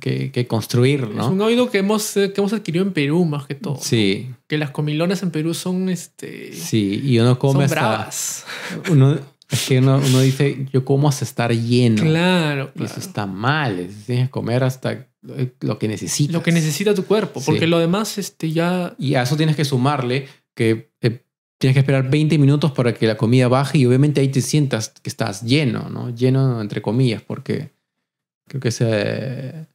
que, que construir, Es ¿no? un hábito que hemos, eh, que hemos adquirido en Perú más que todo. Sí, Que las comilonas en Perú son, este, sí. Y uno come son hasta. bravas. Uno, es que uno, uno dice, yo como hasta estar lleno. Claro, Y eso claro. está mal. es- Tienes que comer hasta lo que necesitas. Lo que necesita tu cuerpo, porque Sí. lo demás, este, ya Y a eso tienes que sumarle que eh, tienes que esperar 20 minutos para que la comida baje y obviamente ahí te sientas que estás lleno, ¿no? Lleno entre comillas, porque creo que ese,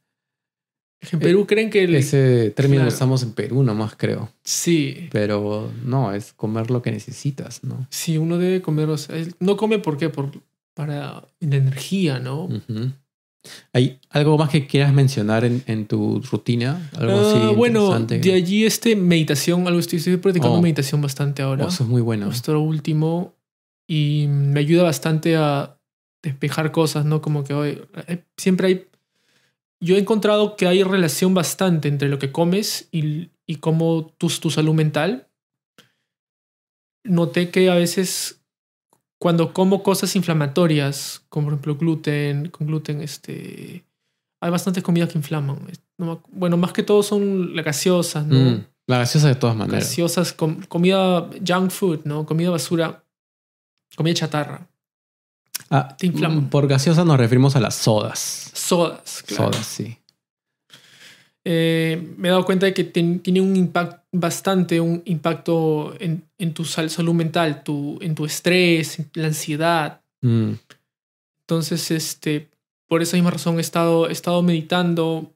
en Perú creen que el- ese término claro. lo usamos en Perú nomás, creo. sí, Pero no, es comer lo que necesitas, ¿no? sí, uno debe comer, o sea, no come ¿por qué? Por, para la energía, ¿no? Ujú. ¿Hay algo más que quieras mencionar en, en tu rutina? Algo Ah, así bueno, interesante? de allí este meditación, algo estoy, estoy practicando Oh. meditación bastante ahora. Oh, eso es muy bueno. Nuestro último. Y me ayuda bastante a despejar cosas, ¿no? Como que hoy eh, siempre hay. Yo he encontrado que hay relación bastante entre lo que comes y, y cómo tu, tu salud mental. Noté que a veces cuando como cosas inflamatorias, como por ejemplo gluten, con gluten, este. Hay bastantes comidas que inflaman. Bueno, más que todo son las gaseosas, ¿no? Mm, la gaseosa de todas maneras. gaseosas, com- comida junk food, ¿no? Comida basura, comida chatarra, Ah, Te inflaman. mm, por gaseosa nos referimos a las sodas. sodas, claro. Sodas, sí. Eh, me he dado cuenta de que ten- tiene un impacto bastante, un impacto en, en tu sal- salud mental, tu, en tu estrés, en la ansiedad. Mm, Entonces, este, por esa misma razón he estado, he estado meditando,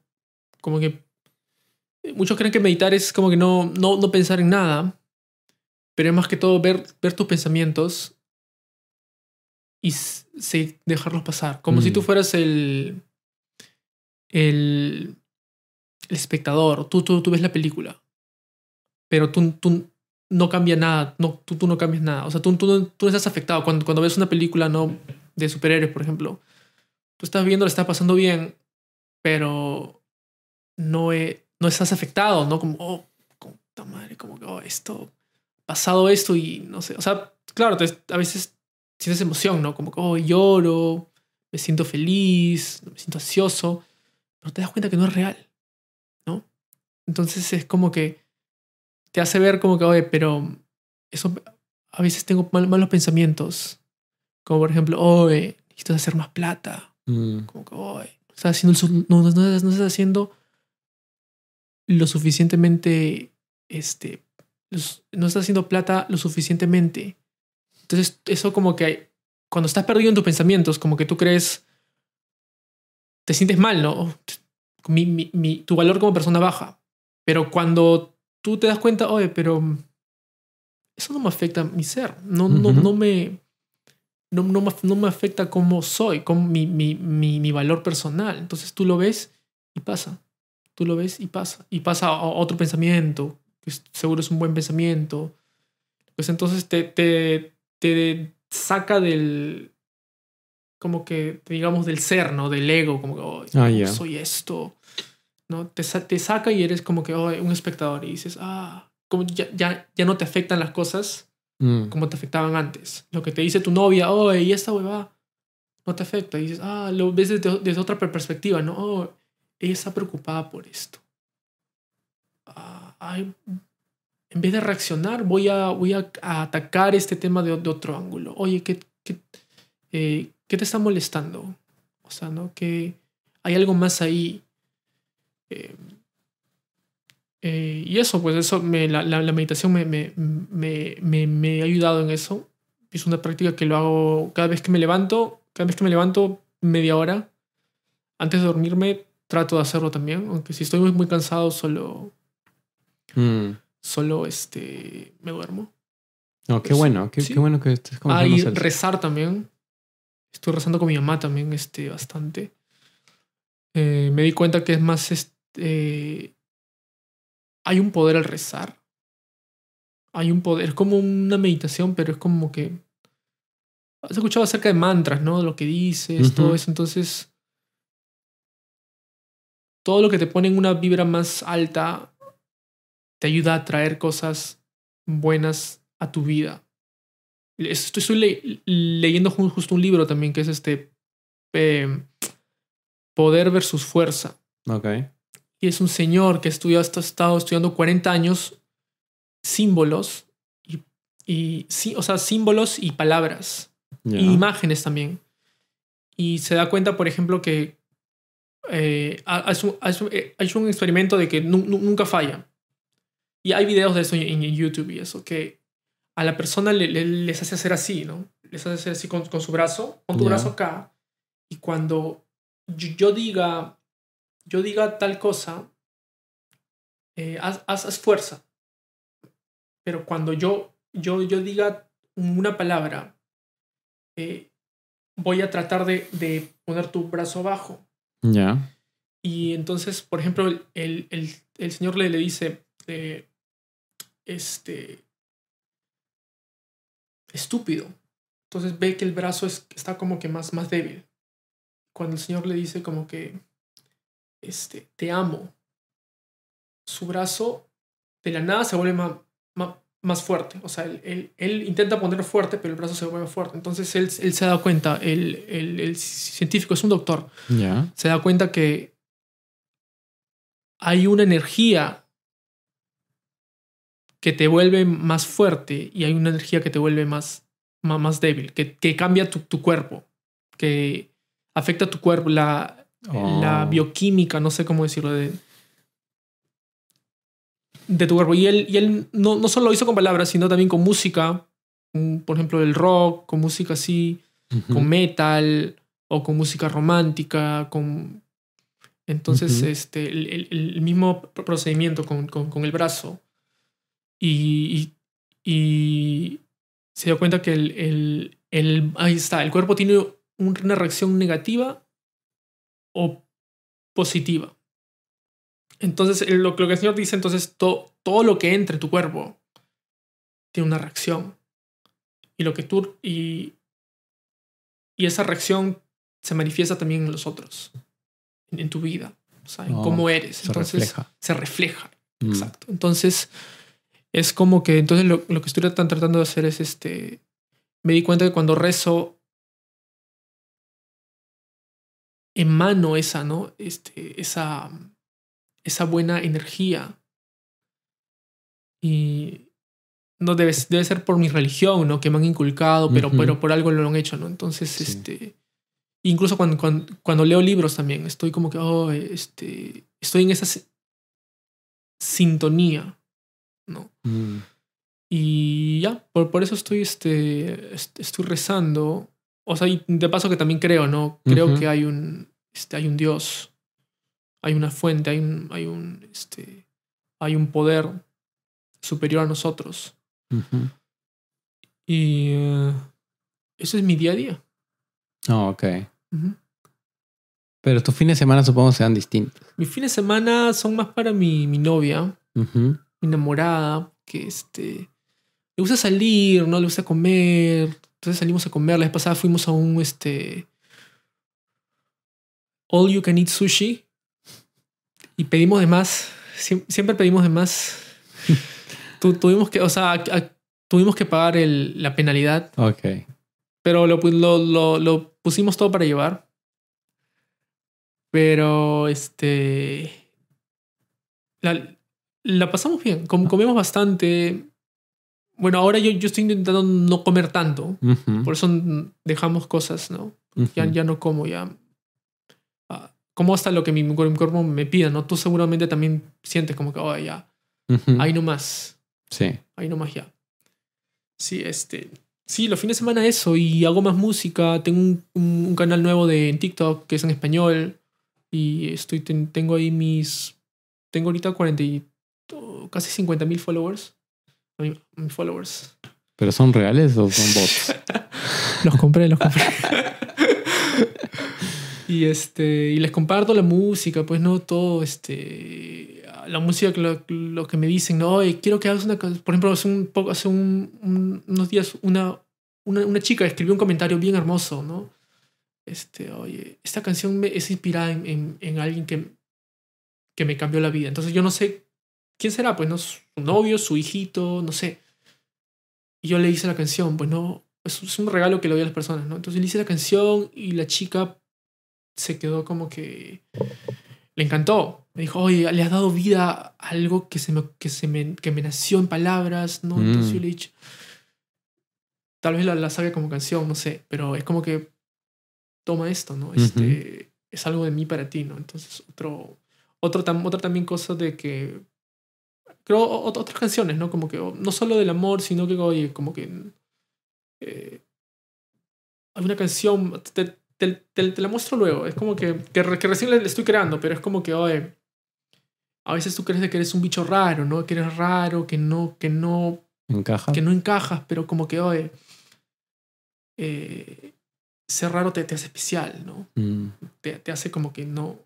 como que muchos creen que meditar es como que no, no, no pensar en nada, pero es más que todo ver, ver tus pensamientos y sí, dejarlos pasar, como si Mm. tú fueras el, el, el espectador, tú, tú, tú ves la película, pero tú, tú no cambia nada, no, tú, tú no cambias nada, o sea, tú, tú, tú no estás afectado cuando, cuando ves una película, no de superhéroes, por ejemplo, tú estás viendo, le está pasando bien, pero no, he- no estás afectado, ¿no? Como, oh, puta madre, como que, oh, esto, pasado esto y no sé, o sea, claro, te- a veces sientes emoción, ¿no? Como que, oh, lloro, me siento feliz, me siento ansioso, pero te das cuenta que no es real. Entonces es como que te hace ver como que, oye, pero eso, a veces tengo mal- malos pensamientos, como por ejemplo, oye, necesito hacer más plata, mm, como que, oye, no estás haciendo, no, no, no, no estás haciendo lo suficientemente, este, los- no estás haciendo plata lo suficientemente. Entonces, eso como que cuando estás perdido en tus pensamientos, como que tú crees, te sientes mal, ¿no? Mi, mi- mi- tu valor como persona baja. Pero cuando tú te das cuenta, oye, pero eso no me afecta a mi ser, no, no, Ujú. no me... No, no, no me afecta cómo soy, con mi, mi, mi, mi valor personal. Entonces tú lo ves y pasa. Tú lo ves y pasa. Y pasa a otro pensamiento, que seguro es un buen pensamiento. Pues entonces te, te, te saca del, como que, digamos, del ser, ¿no? Del ego, como que, "Oh, Ah, ya. soy esto. ¿No? Te, te saca y eres como que "Oh, un espectador y dices, ah, como ya, ya, ya no te afectan las cosas mm. como te afectaban antes. Lo que te dice tu novia, oh, y esta hueva no te afecta. Y dices, ah, lo ves desde, desde otra per- perspectiva, ¿no? Oh, ella está preocupada por esto. Ah, ay, en vez de reaccionar, voy a, voy a, a atacar este tema de, de otro ángulo. Oye, ¿qué, qué, eh, ¿qué te está molestando? O sea, ¿no? Que hay algo más ahí. Eh, eh, y eso, pues eso, me, la, la, la meditación me, me, me, ha ayudado en eso. Es una práctica que lo hago cada vez que me levanto, cada vez que me levanto media hora. Antes de dormirme trato de hacerlo también, aunque si estoy muy, muy cansado solo, Mm. solo este, me duermo. No, qué Pues, bueno, qué, sí. qué bueno que estés Ah, y rezar también. Estoy rezando con mi mamá también este, bastante. Eh, me di cuenta que es más este, hay un poder al rezar. Hay un poder, es como una meditación, pero es como que... Has escuchado acerca de mantras, ¿no? Lo que dices, todo eso. Entonces, todo lo que te pone en una vibra más alta te ayuda a traer cosas buenas a tu vida. Estoy, estoy le- leyendo ju- justo un libro también que es este eh, Poder versus Fuerza. Ok. Y es un señor que estudió, ha estado estudiando 40 años símbolos y, y sí, o sea, símbolos y palabras y imágenes también. Y se da cuenta, por ejemplo, que eh, ha, ha hecho, ha un experimento de que nu- nu- nunca falla. Y hay videos de eso en, en YouTube y eso, que a la persona le- le- les hace hacer así, ¿no? Les hace hacer así con, con su brazo, con tu brazo acá. Y cuando yo, yo diga, yo diga tal cosa, eh, haz, haz- haz fuerza. Pero cuando yo, yo, yo diga una palabra, eh, voy a tratar de, de poner tu brazo abajo. Ya. Y entonces, por ejemplo, el, el, el- el señor le, le dice, eh, este, estúpido. Entonces ve que el brazo es, está como que más, más débil. Cuando el señor le dice como que, este, te amo, su brazo de la nada se vuelve más, más, más fuerte. O sea, él, él, él intenta ponerlo fuerte, pero el brazo se vuelve fuerte. Entonces él, él se da cuenta, el, el, el científico es un doctor, se da cuenta que hay una energía que te vuelve más fuerte y hay una energía que te vuelve más, más, más débil, que, que cambia tu, tu cuerpo, que afecta tu cuerpo, la, la Oh. bioquímica, no sé cómo decirlo, de, de tu cuerpo. Y él, y él no, no solo lo hizo con palabras, sino también con música, mm, por ejemplo, el rock, con música así, con metal o con música romántica, con... Entonces, este, el, el- mismo procedimiento con, con- con el brazo. Y, y, y se dio cuenta que el, el, el- ahí está, el cuerpo tiene un- una reacción negativa o positiva. Entonces, lo, lo que el Señor dice, entonces, to- todo lo que entre en tu cuerpo tiene una reacción. Y lo que tú... Y, y esa reacción se manifiesta también en los otros, en, en tu vida, o sea, en Oh, cómo eres. Se Entonces, refleja. se refleja. Mm. Exacto. Entonces, es como que, entonces lo, lo que estoy tratan- tratando de hacer es este, me di cuenta que cuando rezo, emano esa, ¿no? Este, esa, esa buena energía. Y no debe, debe ser por mi religión, ¿no? Que me han inculcado, pero, pero por algo lo han hecho, ¿no? Entonces, Sí. este, incluso cuando, cuando, cuando leo libros también, estoy como que, oh, este, estoy en esa si- sintonía, ¿no? Mm. Y ya, por, por eso estoy, este, est- estoy rezando. O sea, y de paso que también creo, ¿no? Creo que hay un, este, hay un Dios, hay una fuente, hay un, hay un, este, hay un poder superior a nosotros. Y eh, eso es mi día a día. Oh, ok. Pero tus fines de semana supongo serán distintos. Mis fines de semana son más para mi, mi novia, mi enamorada, que este, le gusta salir, ¿no? Le gusta comer. Entonces salimos a comer. La vez pasada fuimos a un este. All you can eat sushi. Y pedimos de más. Siem- Siempre pedimos de más. <laughs> Tu- tuvimos que, o sea, tuvimos que pagar el- la penalidad. Ok. Pero lo, pu- lo, lo, lo pusimos todo para llevar. Pero este. La, la pasamos bien. Com- comemos bastante. Bueno, ahora yo, yo estoy intentando no comer tanto. Ujú. Por eso dejamos cosas, ¿no? Ya, Ujú. ya no como, ya. ah, como hasta lo que mi, mi cuerpo me pida, ¿no? Tú seguramente también sientes como que, oh, ya, Ujú. ahí nomás, Sí. ahí nomás ya. Sí, este. Sí, los fines de semana eso y hago más música. Tengo un, un- un canal nuevo de en TikTok que es en español y estoy ten- tengo ahí mis. Tengo ahorita 40 y oh, casi 50 mil followers. A mi- a mis followers. ¿Pero son reales o son bots? <laughs> Los compré, los compré. <laughs> y este. Y les comparto la música, pues no todo este. la música, que lo, lo que me dicen, no, oye, quiero que hagas una canción. Por ejemplo, hace, un poco, hace un- un- unos días una, una, una chica escribió un comentario bien hermoso, ¿no? Este, oye, esta canción me, es inspirada en, en, en alguien que, que me cambió la vida. Entonces yo no sé quién será, pues no, novio, su hijito, no sé. Y yo le hice la canción, pues no, es, es un regalo que le doy a las personas, ¿no? Entonces le hice la canción y la chica se quedó como que le encantó. Me dijo, oye, le has dado vida a algo que, se me, que, se me, que me nació en palabras, ¿no? Entonces Mm. yo le he dicho, tal vez la, la saque como canción, no sé, pero es como que toma esto, ¿no? Este, Es algo de mí para ti, ¿no? Entonces, otro, otro tam- otra también cosa de que, creo, otras canciones, ¿no? Como que, no solo del amor, sino que, oye, como que... eh, hay una canción, te, te, te- te la muestro luego, es como que, que, re- que recién la estoy creando, pero es como que, oye, a veces tú crees que eres un bicho raro, ¿no? Que eres raro, que no, que no ¿Encaja? que no encajas, pero como que, oye, eh, ser raro te, te hace especial, ¿no? Mm. Te, te hace como que no,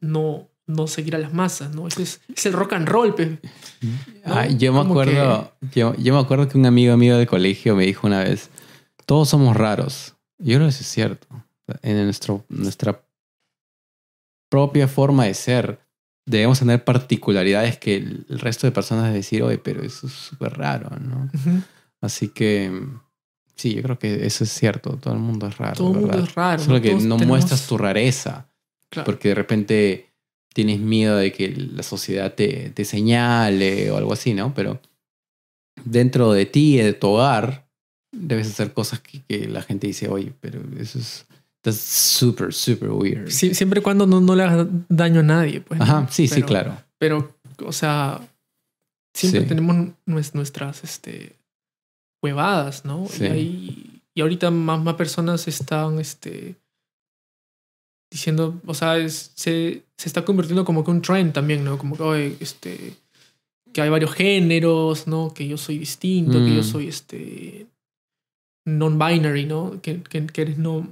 no, no seguir a las masas, ¿no? Ese es, es el rock and roll, pe. Ah, yo me acuerdo, yo, yo me acuerdo que un amigo mío del colegio me dijo una vez, todos somos raros. Yo creo que eso es cierto. En nuestro, nuestra propia forma de ser, debemos tener particularidades que el, resto de personas decir, oye, pero eso es súper raro, ¿no? Así que sí, yo creo que eso es cierto. Todo el mundo es raro. Todo el mundo ¿verdad? es raro. Solo que Todos no tenemos- muestras tu rareza. Claro. Porque de repente tienes miedo de que la sociedad te, te señale o algo así, ¿no? Pero dentro de ti, de tu hogar, debes hacer cosas que, que la gente dice, oye, pero eso es that's super, super weird. Sí, siempre y cuando no, no le hagas daño a nadie, pues. Ajá, sí, sí, claro. Pero, o sea, siempre Sí. tenemos nues- nuestras este, huevadas, ¿no? Sí. Y, y ahorita más, más personas están este, diciendo, o sea, es- se, se está convirtiendo como que un trend también, ¿no? Como que, oye, este, que hay varios géneros, ¿no? Que yo soy distinto, que yo Mm. soy este non-binary, ¿no? Que, que, que eres no,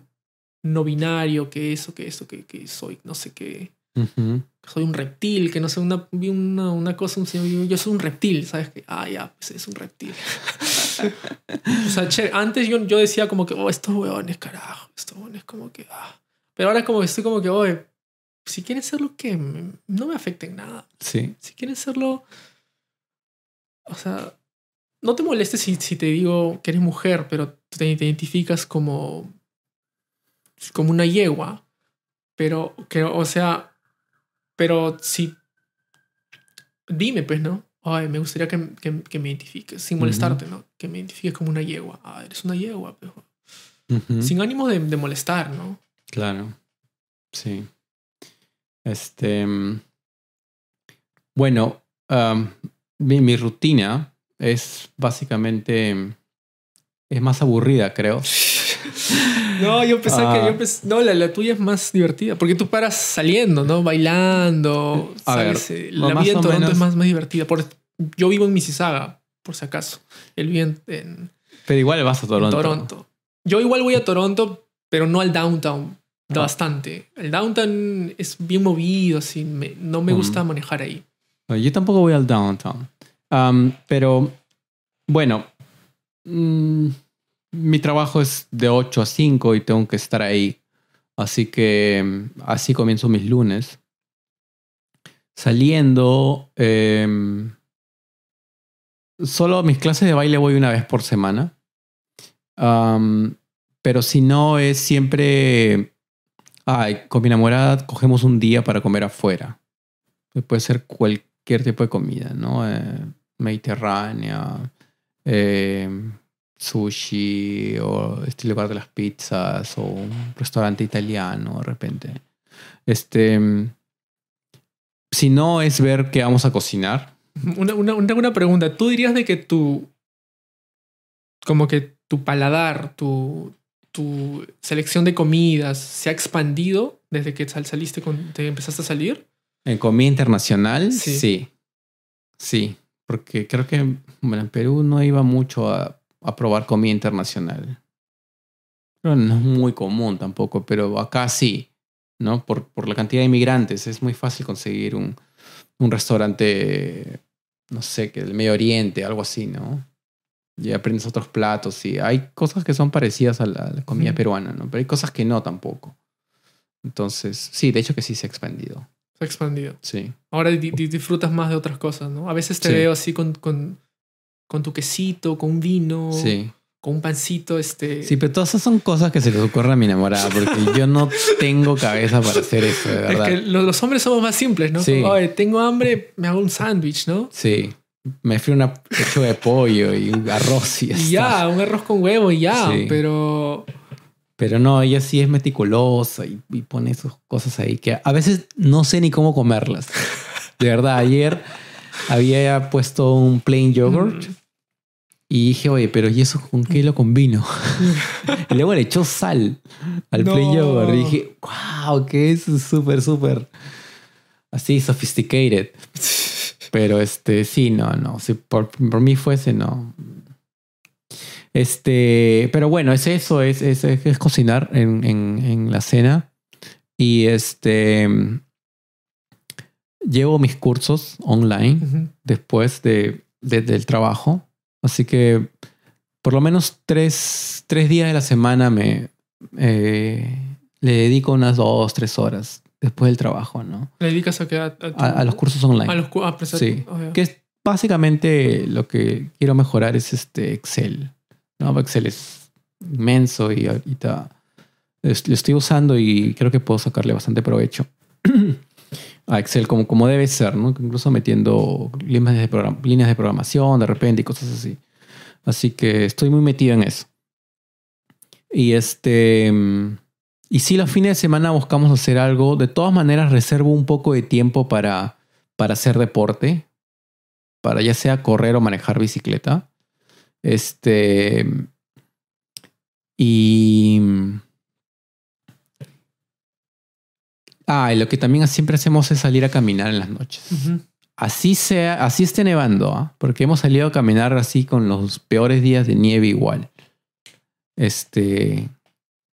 no binario, que eso, que eso, que, que soy no sé qué Ujú. soy un reptil, que no sé, una, una, una cosa, un señor, yo, yo soy un reptil, ¿sabes? Que, ah, ya, pues es un reptil. <laughs> o sea, che, antes yo, yo decía como que, oh, estos huevones, carajo, estos huevones como que, ah. Pero ahora como que estoy como que, oye, si quieren serlo, que no me afecte en nada. Sí. Si quieren serlo, o sea, no te molestes si, si te digo que eres mujer, pero te, te identificas como, como una yegua. Pero, que, o sea, pero si, dime pues, ¿no? Ay, me gustaría que, que, que me identifiques, sin molestarte, ¿no? Que me identifiques como una yegua. Ah, eres una yegua, pues. Ujú. Sin ánimo de, de molestar, ¿no? Claro. Sí. Este. mm, Bueno, mi, mi rutina es básicamente. mm, Es más aburrida, creo. <laughs> No, yo pensaba Ah. que yo pens- no, la, la tuya es más divertida, porque tú paras saliendo, ¿no? Bailando. A sales, ver, eh, la vida en Toronto menos- es más, más divertida. Por, yo vivo en Mississauga, por si acaso. Él vive en, en- Pero igual vas a Toronto. Toronto. Yo igual voy a Toronto, pero no al downtown. Ah. Bastante. El downtown es bien movido, así. me- no me Mm. gusta manejar ahí. Yo tampoco voy al downtown. Am, pero, bueno, mm, mi trabajo es de 8 a 5 y tengo que estar ahí. Así que así comienzo mis lunes. Saliendo, em, solo mis clases de baile voy una vez por semana. Am, pero si no, es siempre... Ay, con mi enamorada cogemos un día para comer afuera. Puede ser cualquier tipo de comida, ¿no? Eh, mediterránea, eh, sushi, o este lugar de las pizzas, o un restaurante italiano de repente. Este. Si no es ver qué vamos a cocinar. Una, una, una pregunta. ¿Tú dirías de que tu. como que tu paladar, tu, tu selección de comidas se ha expandido desde que sal- saliste con. te empezaste a salir? En comida internacional, Sí. sí. Sí. Porque creo que bueno, en Perú no iba mucho a, a probar comida internacional. Pero no es muy común tampoco, pero acá sí, ¿no? Por, por la cantidad de inmigrantes es muy fácil conseguir un, un restaurante, no sé, que del Medio Oriente, algo así, ¿no? Y aprendes otros platos y hay cosas que son parecidas a la, a la comida peruana, ¿no? Pero hay cosas que no tampoco. Entonces, sí, de hecho que sí se ha expandido. Se ha expandido. Sí. Ahora di- di- disfrutas más de otras cosas, ¿no? A veces te Sí. veo así con, con, con tu quesito, con un vino, Sí. con un pancito, este... Sí, pero todas esas son cosas que se les ocurre a mi enamorada, porque yo no tengo cabeza para hacer eso, de es verdad. que lo- los hombres somos más simples, ¿no? Sí. "Oye, tengo hambre, me hago un sándwich, ¿no? Sí. Me frío una pechuga de pollo y un arroz y ya un arroz con huevo y ya, Sí. pero... Pero no, ella sí es meticulosa y, y pone esas cosas ahí que a veces no sé ni cómo comerlas. <laughs> De verdad, ayer había puesto un plain yogurt Mm. y dije, oye, pero ¿y eso con qué lo combino? <laughs> y luego le echó sal al No. plain yogurt y dije, wow, que es súper, súper así sophisticated. Pero este, sí, no, no. Si por, por mí fuese, no. Este, pero bueno, es eso, es, es, es cocinar en, en, en la cena. Y este, llevo mis cursos online después de, de- del trabajo. Así que por lo menos tres, tres días de la semana me eh, le dedico unas dos, tres horas después del trabajo, ¿no? ¿Le dedicas a qué? A, tu- A, a los cursos online. A los cu- ah, pues, Sí. oh, ya. Que es básicamente lo que quiero mejorar es este Excel. ¿no? Excel es inmenso y ahorita lo estoy usando y creo que puedo sacarle bastante provecho <clears throat> a Excel como, como debe ser, ¿no? Incluso metiendo líneas de, program- líneas de programación de repente y cosas así. Así que estoy muy metido en eso. Y este. Y si los fines de semana buscamos hacer algo, de todas maneras reservo un poco de tiempo para, para hacer deporte, para ya sea correr o manejar bicicleta. Este. Y. Ah, y lo que también siempre hacemos es salir a caminar en las noches. Así sea, así esté nevando, ¿ah? porque hemos salido a caminar así con los peores días de nieve igual. Este,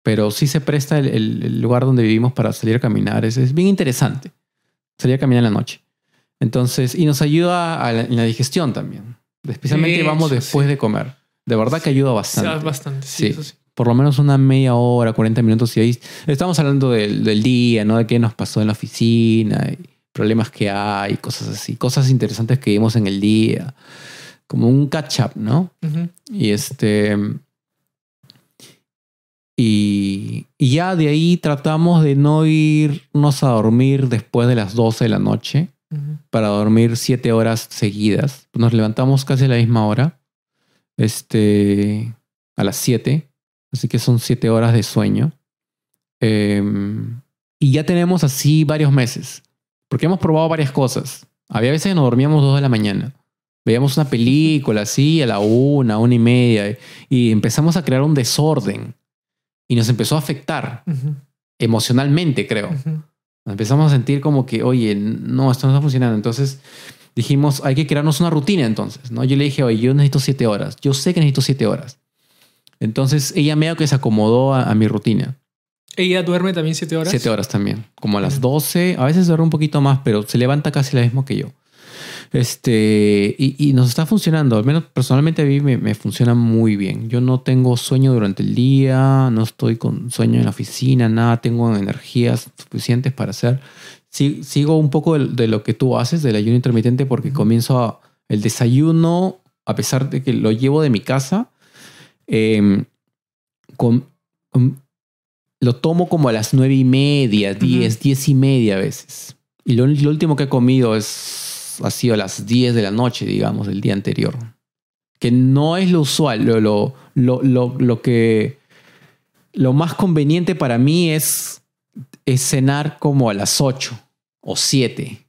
pero sí se presta el, el- el lugar donde vivimos para salir a caminar. Es, es bien interesante salir a caminar en la noche. Entonces, y nos ayuda a la- en la digestión también. Especialmente vamos después sí. de comer. De verdad que ayuda bastante. bastante, sí, eso. Por lo menos una media hora, 40 minutos. Y ahí estamos hablando del, del día, ¿no? De qué nos pasó en la oficina, y problemas que hay, cosas así, cosas interesantes que vimos en el día. Como un catch up, ¿no? Y este. Y, y ya de ahí tratamos de no irnos a dormir después de las 12 de la noche para dormir 7 horas seguidas. Nos levantamos casi a la misma hora. Este. A las 7. Así que son 7 horas de sueño. Em, y ya tenemos así varios meses. Porque hemos probado varias cosas. Había veces que nos dormíamos 2 de la mañana. Veíamos una película así a la una, una y media. Y empezamos a crear un desorden. Y nos empezó a afectar emocionalmente, creo. Nos empezamos a sentir como que, oye, no, esto no está funcionando. Entonces dijimos, hay que crearnos una rutina entonces, ¿no? Yo le dije, oye, yo necesito siete horas. Yo sé que necesito siete horas. Entonces ella medio que se acomodó a, a mi rutina. ¿Ella duerme también siete horas? Siete horas también. Como a las. 12, a veces duerme un poquito más, pero se levanta casi lo mismo que yo. Este, y, y nos está funcionando. Al menos personalmente a mí me, me funciona muy bien. Yo no tengo sueño durante el día, no estoy con sueño en la oficina, nada, tengo energías suficientes para hacer. Sí, sigo un poco de, de lo que tú haces, del ayuno intermitente, porque comienzo a, el desayuno, a pesar de que lo llevo de mi casa, em, con, um, lo tomo como a las nueve y media, diez, diez y media a veces. Y lo, lo último que he comido es, ha sido a las 10 de la noche, digamos, del día anterior. Que no es lo usual. Lo, lo, lo, lo, que. Lo más conveniente para mí es, cenar como a las 8 o 7.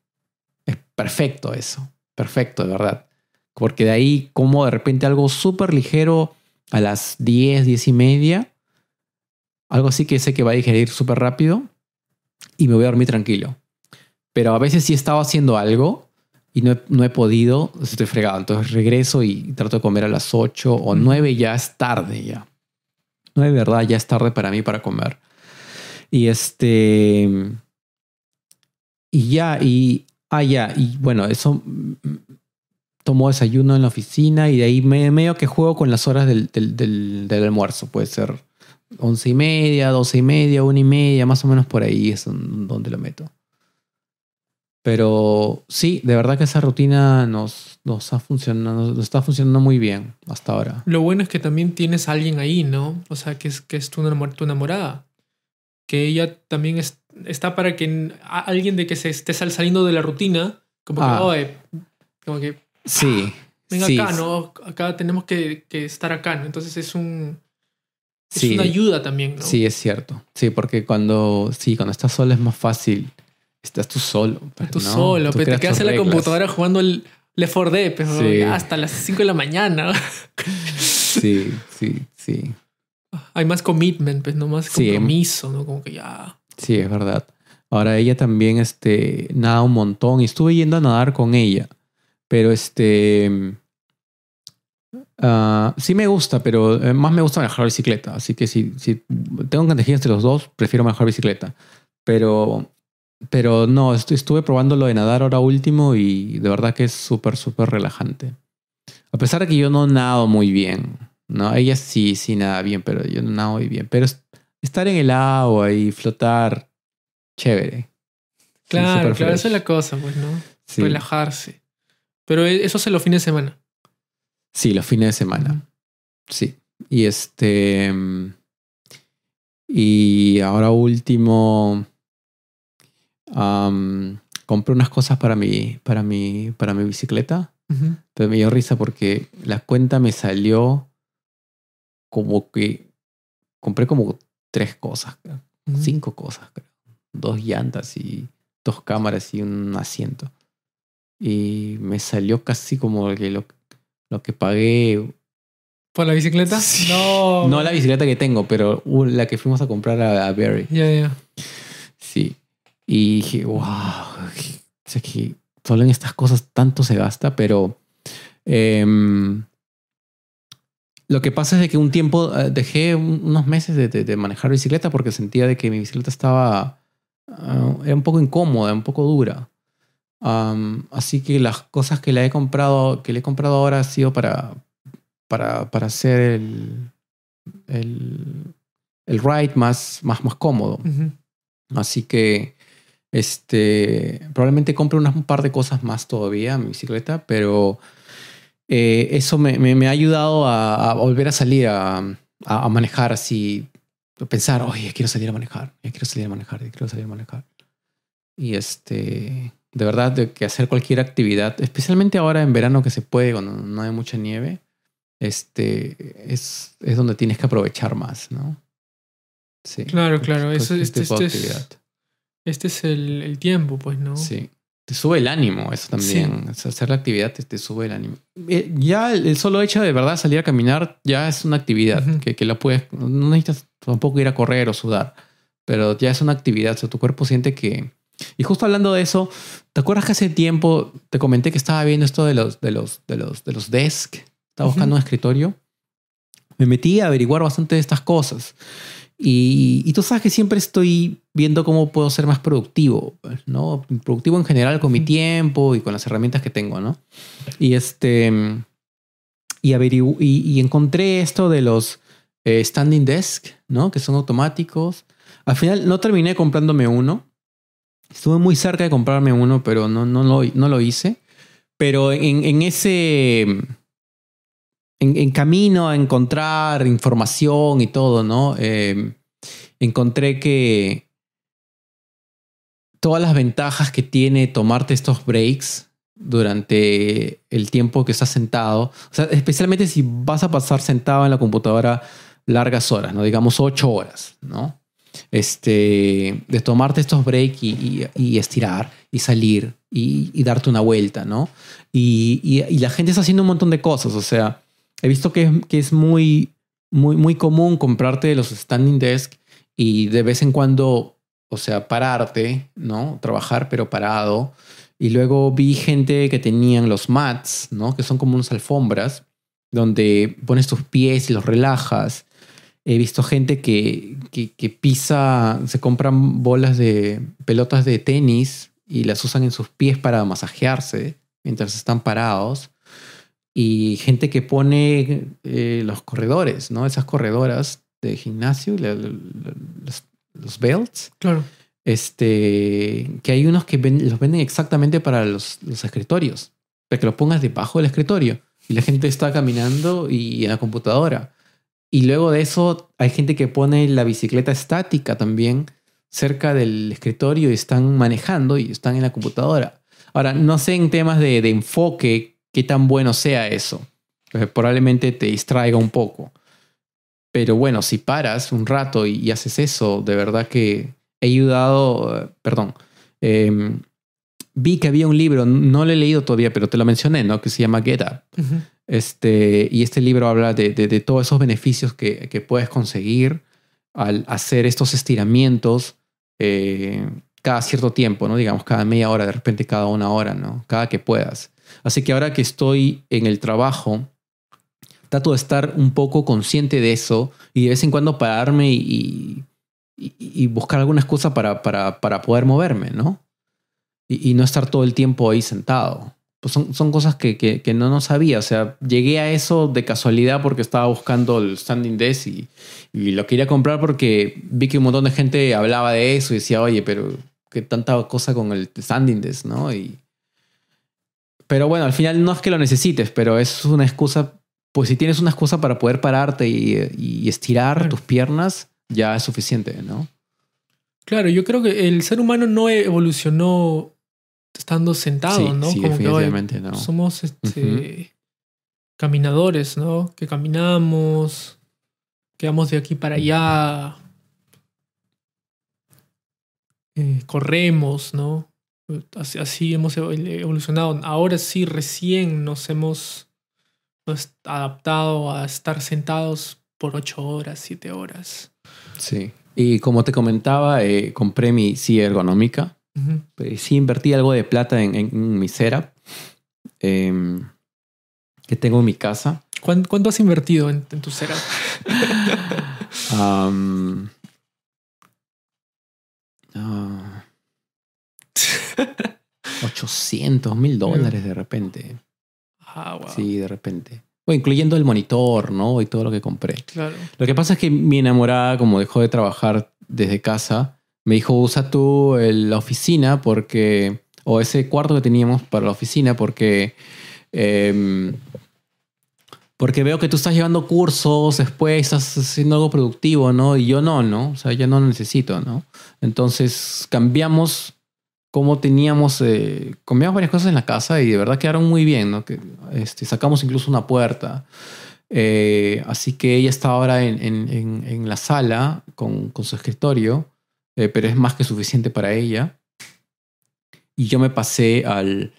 Es perfecto eso. Perfecto, de verdad. Porque de ahí como de repente algo súper ligero a las 10, 10 y media. Algo así que sé que va a digerir súper rápido. Y me voy a dormir tranquilo. Pero a veces sí he estado haciendo algo y no he, no he podido, estoy fregado. Entonces regreso y trato de comer a las 8 o Ujú. 9 ya es tarde ya. 9 de verdad ya es tarde para mí para comer. Y este... Y ya, y Ah, ya, y bueno, eso mm, tomo desayuno en la oficina y de ahí me, medio que juego con las horas del, del, del, del almuerzo. Puede ser once y media, doce y media, una y media, más o menos por ahí es donde lo meto. Pero sí, de verdad que esa rutina nos, nos, ha funcionado, nos está funcionando muy bien hasta ahora. Lo bueno es que también tienes a alguien ahí, ¿no? O sea, que es, que es tu, tu enamorada. Que ella también es- está para que alguien de que se esté sal- saliendo de la rutina, como que, Ah. oye, como que, Sí. venga sí, acá, ¿no? Acá tenemos que, que estar acá, ¿no? Entonces es un... Es Sí. una ayuda también, ¿no? Sí, es cierto. Sí, porque cuando, sí, cuando estás solo es más fácil. Estás tú solo. pues, Tú ¿no? solo, Tú pero te creas quedas en la computadora jugando el Left 4 Dead, pero Sí. hasta las 5 de la mañana. <laughs> Sí, sí, sí. Hay más commitment, pues, no más Sí. compromiso, ¿no? Como que ya... Sí, es verdad. Ahora ella también este, nada un montón y estuve yendo a nadar con ella. Pero este... ah, sí me gusta, pero eh, más me gusta manejar bicicleta. Así que si, si tengo que elegir entre los dos, prefiero manejar bicicleta. Pero, pero no, est- estuve probando lo de nadar ahora último y de verdad que es súper, súper relajante. A pesar de que yo no nado muy bien. ¿no? Ella sí, sí nada bien, pero yo no nado muy bien. Pero es- estar en el agua y flotar, chévere. Claro, claro, esa es la cosa, pues, ¿no? Sí. Relajarse. Pero e- eso se los fines de semana. Sí, los fines de semana. Sí. Y este. mm, Y ahora último. Am, compré unas cosas para mi, para mi, para mi bicicleta. Ujú. Pero me dio risa porque la cuenta me salió como que compré como tres cosas, creo. Cinco cosas, creo. Dos llantas y dos cámaras y un asiento. Y me salió casi como que lo, lo que pagué. ¿Por la bicicleta? Sí. No. No la bicicleta que tengo, pero uh, la que fuimos a comprar a, a Berry. Ya, ya. Sí. Y dije, wow. Sea que solo en estas cosas tanto se gasta, pero em, lo que pasa es de que un tiempo eh, dejé un- unos meses de, de- de manejar bicicleta porque sentía de que mi bicicleta estaba ah, era un poco incómoda, un poco dura. Am, así que las cosas que le he comprado, que le he comprado ahora ha sido para, para, para hacer el, el, el ride más, más, más cómodo. Ujú. Así que este probablemente compre unas, un par de cosas más todavía en mi bicicleta, pero eh, eso me, me- me ha ayudado a, a volver a salir a, a- a manejar así, a pensar, oye, quiero salir a manejar, ya quiero salir a manejar, ya quiero salir a manejar. Y este, de verdad, de que hacer cualquier actividad, especialmente ahora en verano que se puede, cuando no hay mucha nieve, este, es, es donde tienes que aprovechar más, ¿no? Sí. Claro, claro. Eso, este, este es. Este es el, el tiempo, pues, ¿no? Sí. Te sube el ánimo, eso también. O sea, hacer la actividad te, te sube el ánimo. Eh, ya el, el solo hecho de verdad salir a caminar ya es una actividad Ujú. que, que la puedes. No necesitas tampoco ir a correr o sudar, pero ya es una actividad. O sea, tu cuerpo siente que. Y justo hablando de eso, ¿te acuerdas que hace tiempo te comenté que estaba viendo esto de los, de los, de los, de los desk? Estaba buscando un escritorio. Me metí a averiguar bastante de estas cosas. Y, y tú sabes que siempre estoy viendo cómo puedo ser más productivo, pues, ¿no? Productivo en general con mi tiempo y con las herramientas que tengo, ¿no? Y este. Y, averigu- y, y encontré esto de los eh, standing desk, ¿no? Que son automáticos. Al final no terminé comprándome uno. Estuve muy cerca de comprarme uno, pero no, no, lo, no lo hice. Pero en, en ese. En, camino a encontrar información y todo, ¿no? Eh, encontré que todas las ventajas que tiene tomarte estos breaks durante el tiempo que estás sentado, o sea, especialmente si vas a pasar sentado en la computadora largas horas, ¿no? Digamos ocho horas, ¿no? Este, de tomarte estos breaks y, estirar y salir y, y darte una vuelta, ¿no? Y la gente está haciendo un montón de cosas, o sea, he visto que, es- muy, muy común comprarte los standing desk y de vez en cuando, o sea, pararte, ¿no? Trabajar pero parado. Y luego vi gente que tenían los mats, ¿no? Que son como unas alfombras donde pones tus pies y los relajas. He visto gente que, que, que pisa, se compran bolas de pelotas de tenis y las usan en sus pies para masajearse mientras están parados. Y gente que pone eh, los corredores, ¿no? Esas corredoras de gimnasio, la- la- la- los, los belts. Claro. Este, que hay unos que ven- los venden exactamente para los, los escritorios. Para que los pongas debajo del escritorio. Y la gente está caminando y en la computadora. Y luego de eso hay gente que pone la bicicleta estática también cerca del escritorio y están manejando y están en la computadora. Ahora, no sé en temas de, de enfoque qué tan bueno sea eso. Probablemente te distraiga un poco. Pero bueno, si paras un rato y, y haces eso, de verdad que he ayudado, eh, perdón, eh, vi que había un libro, no lo he leído todavía, pero te lo mencioné, ¿no? Que se llama Get Up. Este, y este libro habla de, de- de todos esos beneficios que, que puedes conseguir al hacer estos estiramientos eh, cada cierto tiempo, ¿no? Digamos, cada media hora, de repente cada una hora, ¿no? Cada que puedas. Así que ahora que estoy en el trabajo, trato de estar un poco consciente de eso y de vez en cuando pararme y, buscar alguna excusa para, para, para poder moverme, ¿no? Y, no estar todo el tiempo ahí sentado. Pues son, son cosas que, que, que no, no sabía. O sea, llegué a eso de casualidad porque estaba buscando el standing desk y, y lo quería comprar porque vi que un montón de gente hablaba de eso y decía, oye, pero qué tanta cosa con el standing desk, ¿no? Y, pero bueno, al final no es que lo necesites, pero es una excusa. Pues si tienes una excusa para poder pararte y, y estirar Claro. tus piernas, ya es suficiente, ¿no? Claro, yo creo que el ser humano no evolucionó estando sentado, sí, ¿no? sí, Como que, oye, definitivamente no. somos este, caminadores, ¿no? Que caminamos, que vamos de aquí para allá, eh, corremos, ¿no? Así, así hemos evo- evolucionado. Ahora sí, recién nos hemos nos, adaptado a estar sentados por ocho horas, siete horas. Sí. Y como te comentaba, eh, compré mi silla ergonómica. Eh, Sí invertí algo de plata en, en mi setup em, que tengo en mi casa. ¿Cuán- ¿Cuánto has invertido en, en tu setup? <laughs> Ah, 800 mil dólares de repente. Ah, wow. Sí, de repente. Bueno, incluyendo el monitor, ¿no? Y todo lo que compré. Claro. Lo que pasa es que mi enamorada, como dejó de trabajar desde casa, me dijo, usa tú la oficina porque, o ese cuarto que teníamos para la oficina porque, em, porque veo que tú estás llevando cursos, después estás haciendo algo productivo, ¿no? Y yo no, ¿no? O sea, yo no lo necesito, ¿no? Entonces cambiamos cómo teníamos, eh, cambiamos varias cosas en la casa y de verdad quedaron muy bien, ¿no? Que, este, sacamos incluso una puerta. Eh, así que ella está ahora en, en- en- la sala con, con su escritorio, eh, pero es más que suficiente para ella. Y yo me pasé al,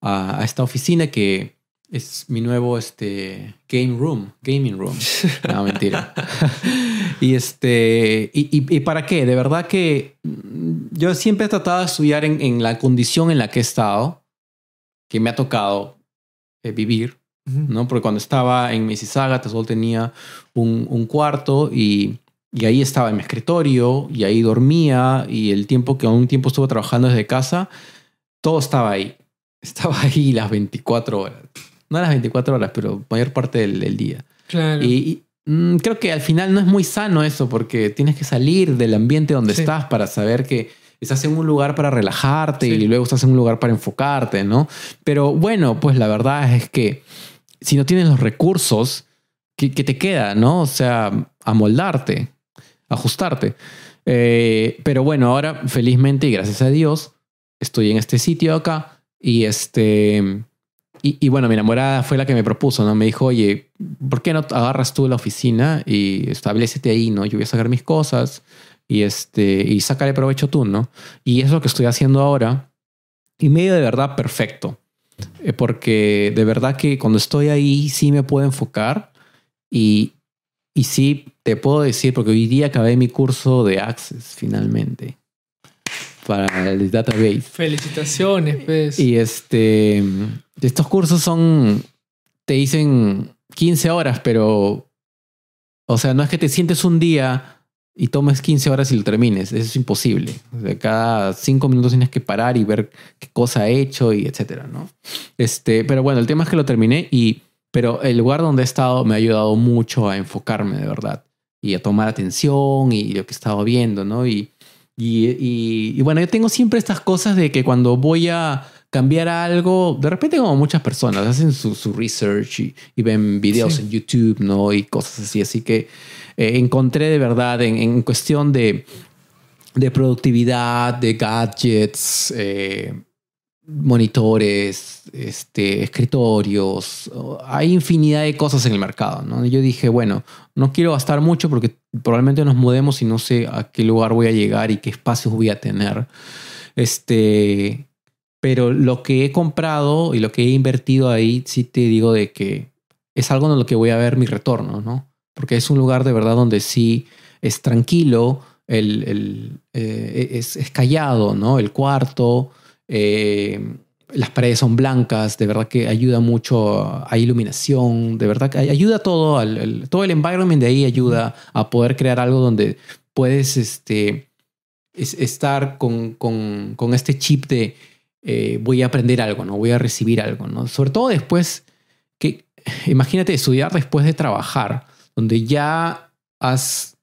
a esta oficina que es mi nuevo este, game room, gaming room. <laughs> No, mentira. <laughs> y este, y, y- y para qué? De verdad que mm, yo siempre he tratado de estudiar en, en la condición en la que he estado, que me ha tocado eh, vivir. ¿no? Porque cuando estaba en Mississauga, solo tenía un, un cuarto y, y ahí estaba en mi escritorio y ahí dormía y el tiempo que un tiempo estuve trabajando desde casa, todo estaba ahí. Estaba ahí las 24 horas. No las 24 horas, pero mayor parte del, del día. Claro. Y, y, mm, creo que al final no es muy sano eso porque tienes que salir del ambiente donde Sí. estás para saber que estás en un lugar para relajarte Sí. y luego estás en un lugar para enfocarte, ¿no? Pero bueno, pues la verdad es que si no tienes los recursos, ¿qué, qué te queda, no? O sea, amoldarte, ajustarte. Eh, pero bueno, ahora felizmente y gracias a Dios estoy en este sitio acá y este... Y, bueno, mi enamorada fue la que me propuso, ¿no? Me dijo, oye, ¿por qué no agarras tú la oficina y establecete ahí, ¿no? Yo voy a sacar mis cosas y, este, y sácale provecho tú, ¿no? Y es lo que estoy haciendo ahora. Y medio de verdad perfecto. Eh, Porque de verdad que cuando estoy ahí sí me puedo enfocar y, y sí te puedo decir, porque hoy día acabé mi curso de Access finalmente para el database. Felicitaciones, pues. Y este, estos cursos son, te dicen 15 horas, pero, o sea, no es que te sientes un día y tomes 15 horas y lo termines. Eso es imposible. O sea, cada 5 minutos tienes que parar y ver qué cosa ha hecho y etcétera, ¿no? Este, pero bueno, el tema es que lo terminé y pero el lugar donde he estado me ha ayudado mucho a enfocarme de verdad y a tomar atención y lo que he estado viendo, ¿no? Y, y, y, bueno, yo tengo siempre estas cosas de que cuando voy a cambiar algo, de repente como muchas personas hacen su, su research y, y, ven videos en YouTube, ¿no? Y cosas así. Así que eh, encontré de verdad en, en cuestión de, de, productividad, de gadgets, eh, monitores, este, escritorios, hay infinidad de cosas en el mercado. ¿no? Yo dije, bueno, no quiero gastar mucho porque probablemente nos mudemos y no sé a qué lugar voy a llegar y qué espacios voy a tener. Este, pero lo que he comprado y lo que he invertido ahí, sí te digo de que es algo en lo que voy a ver mi retorno, ¿no? Porque es un lugar de verdad donde sí es tranquilo, el, el eh, es, es callado, ¿no? El cuarto, eh, las paredes son blancas, de verdad que ayuda mucho a iluminación, de verdad que ayuda todo, al, todo el environment de ahí ayuda a poder crear algo donde puedes este, es, estar con, con, con, este chip de eh, voy a aprender algo, ¿no? voy a recibir algo, ¿no? sobre todo después que, imagínate estudiar después de trabajar, donde ya has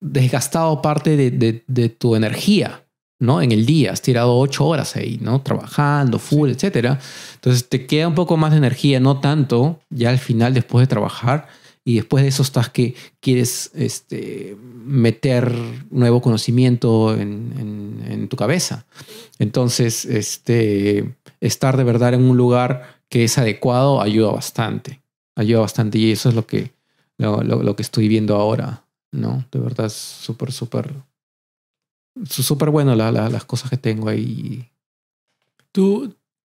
desgastado parte de, de tu energía ¿no? En el día, has tirado ocho horas ahí, ¿no? Trabajando, full, etc. etcétera. Entonces te queda un poco más de energía, no tanto, ya al final después de trabajar. Y después de eso estás que quieres este, meter nuevo conocimiento en, en, tu cabeza. Entonces, este, estar de verdad en un lugar que es adecuado ayuda bastante. Ayuda bastante. Y eso es lo que, lo, lo, lo que estoy viendo ahora. ¿no? De verdad es súper, súper súper bueno la, la, las cosas que tengo ahí. ¿Tú,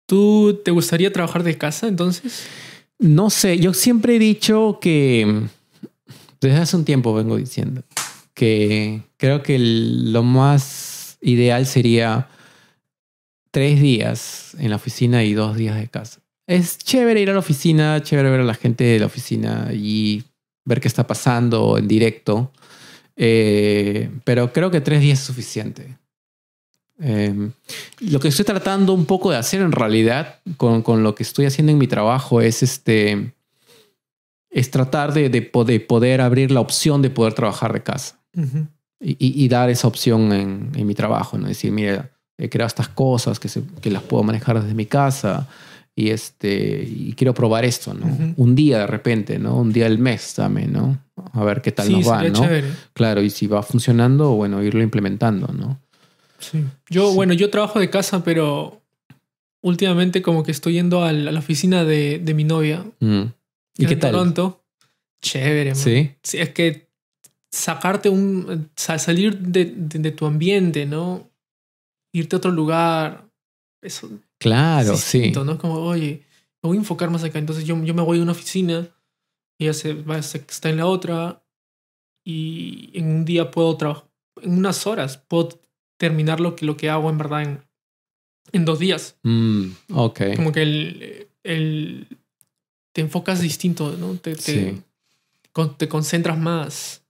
¿Tú te gustaría trabajar de casa entonces? No sé, yo siempre he dicho que, desde hace un tiempo vengo diciendo, que creo que lo más ideal sería tres días en la oficina y dos días de casa. Es chévere ir a la oficina, chévere ver a la gente de la oficina y ver qué está pasando en directo, eh, pero creo que tres días es suficiente. Eh, lo que estoy tratando un poco de hacer en realidad con, con, lo que estoy haciendo en mi trabajo es este es tratar de, de, poder, poder, abrir la opción de poder trabajar de casa uh -huh. y, y, y, dar esa opción en, en, mi trabajo, ¿no? decir, mira, he creado estas cosas que, se, que las puedo manejar desde mi casa y este y quiero probar esto, ¿no? Uh -huh. Un día de repente, ¿no? Un día del mes también, ¿no? A ver qué tal sí, nos va, ¿no? Chévere. Claro, y si va funcionando, bueno, irlo implementando, ¿no? Sí. Yo, sí. bueno, yo trabajo de casa, pero últimamente como que estoy yendo a la, oficina de, de, mi novia. Mm. ¿Y qué tal? Toronto. Chévere, man. ¿Sí? sí. Es que sacarte un... salir de, de, de tu ambiente, ¿no? Irte a otro lugar. Eso Claro, es distinto, sí. ¿no? Como, oye, me voy a enfocar más acá. Entonces yo, yo me voy a una oficina, ella se, va, se está en la otra, y en un día puedo trabajar, en unas horas puedo terminar lo que, lo que hago en verdad en, en dos días. Mm, ok. Como que el, el, te enfocas distinto, ¿no? Te, te, sí. con, te concentras más.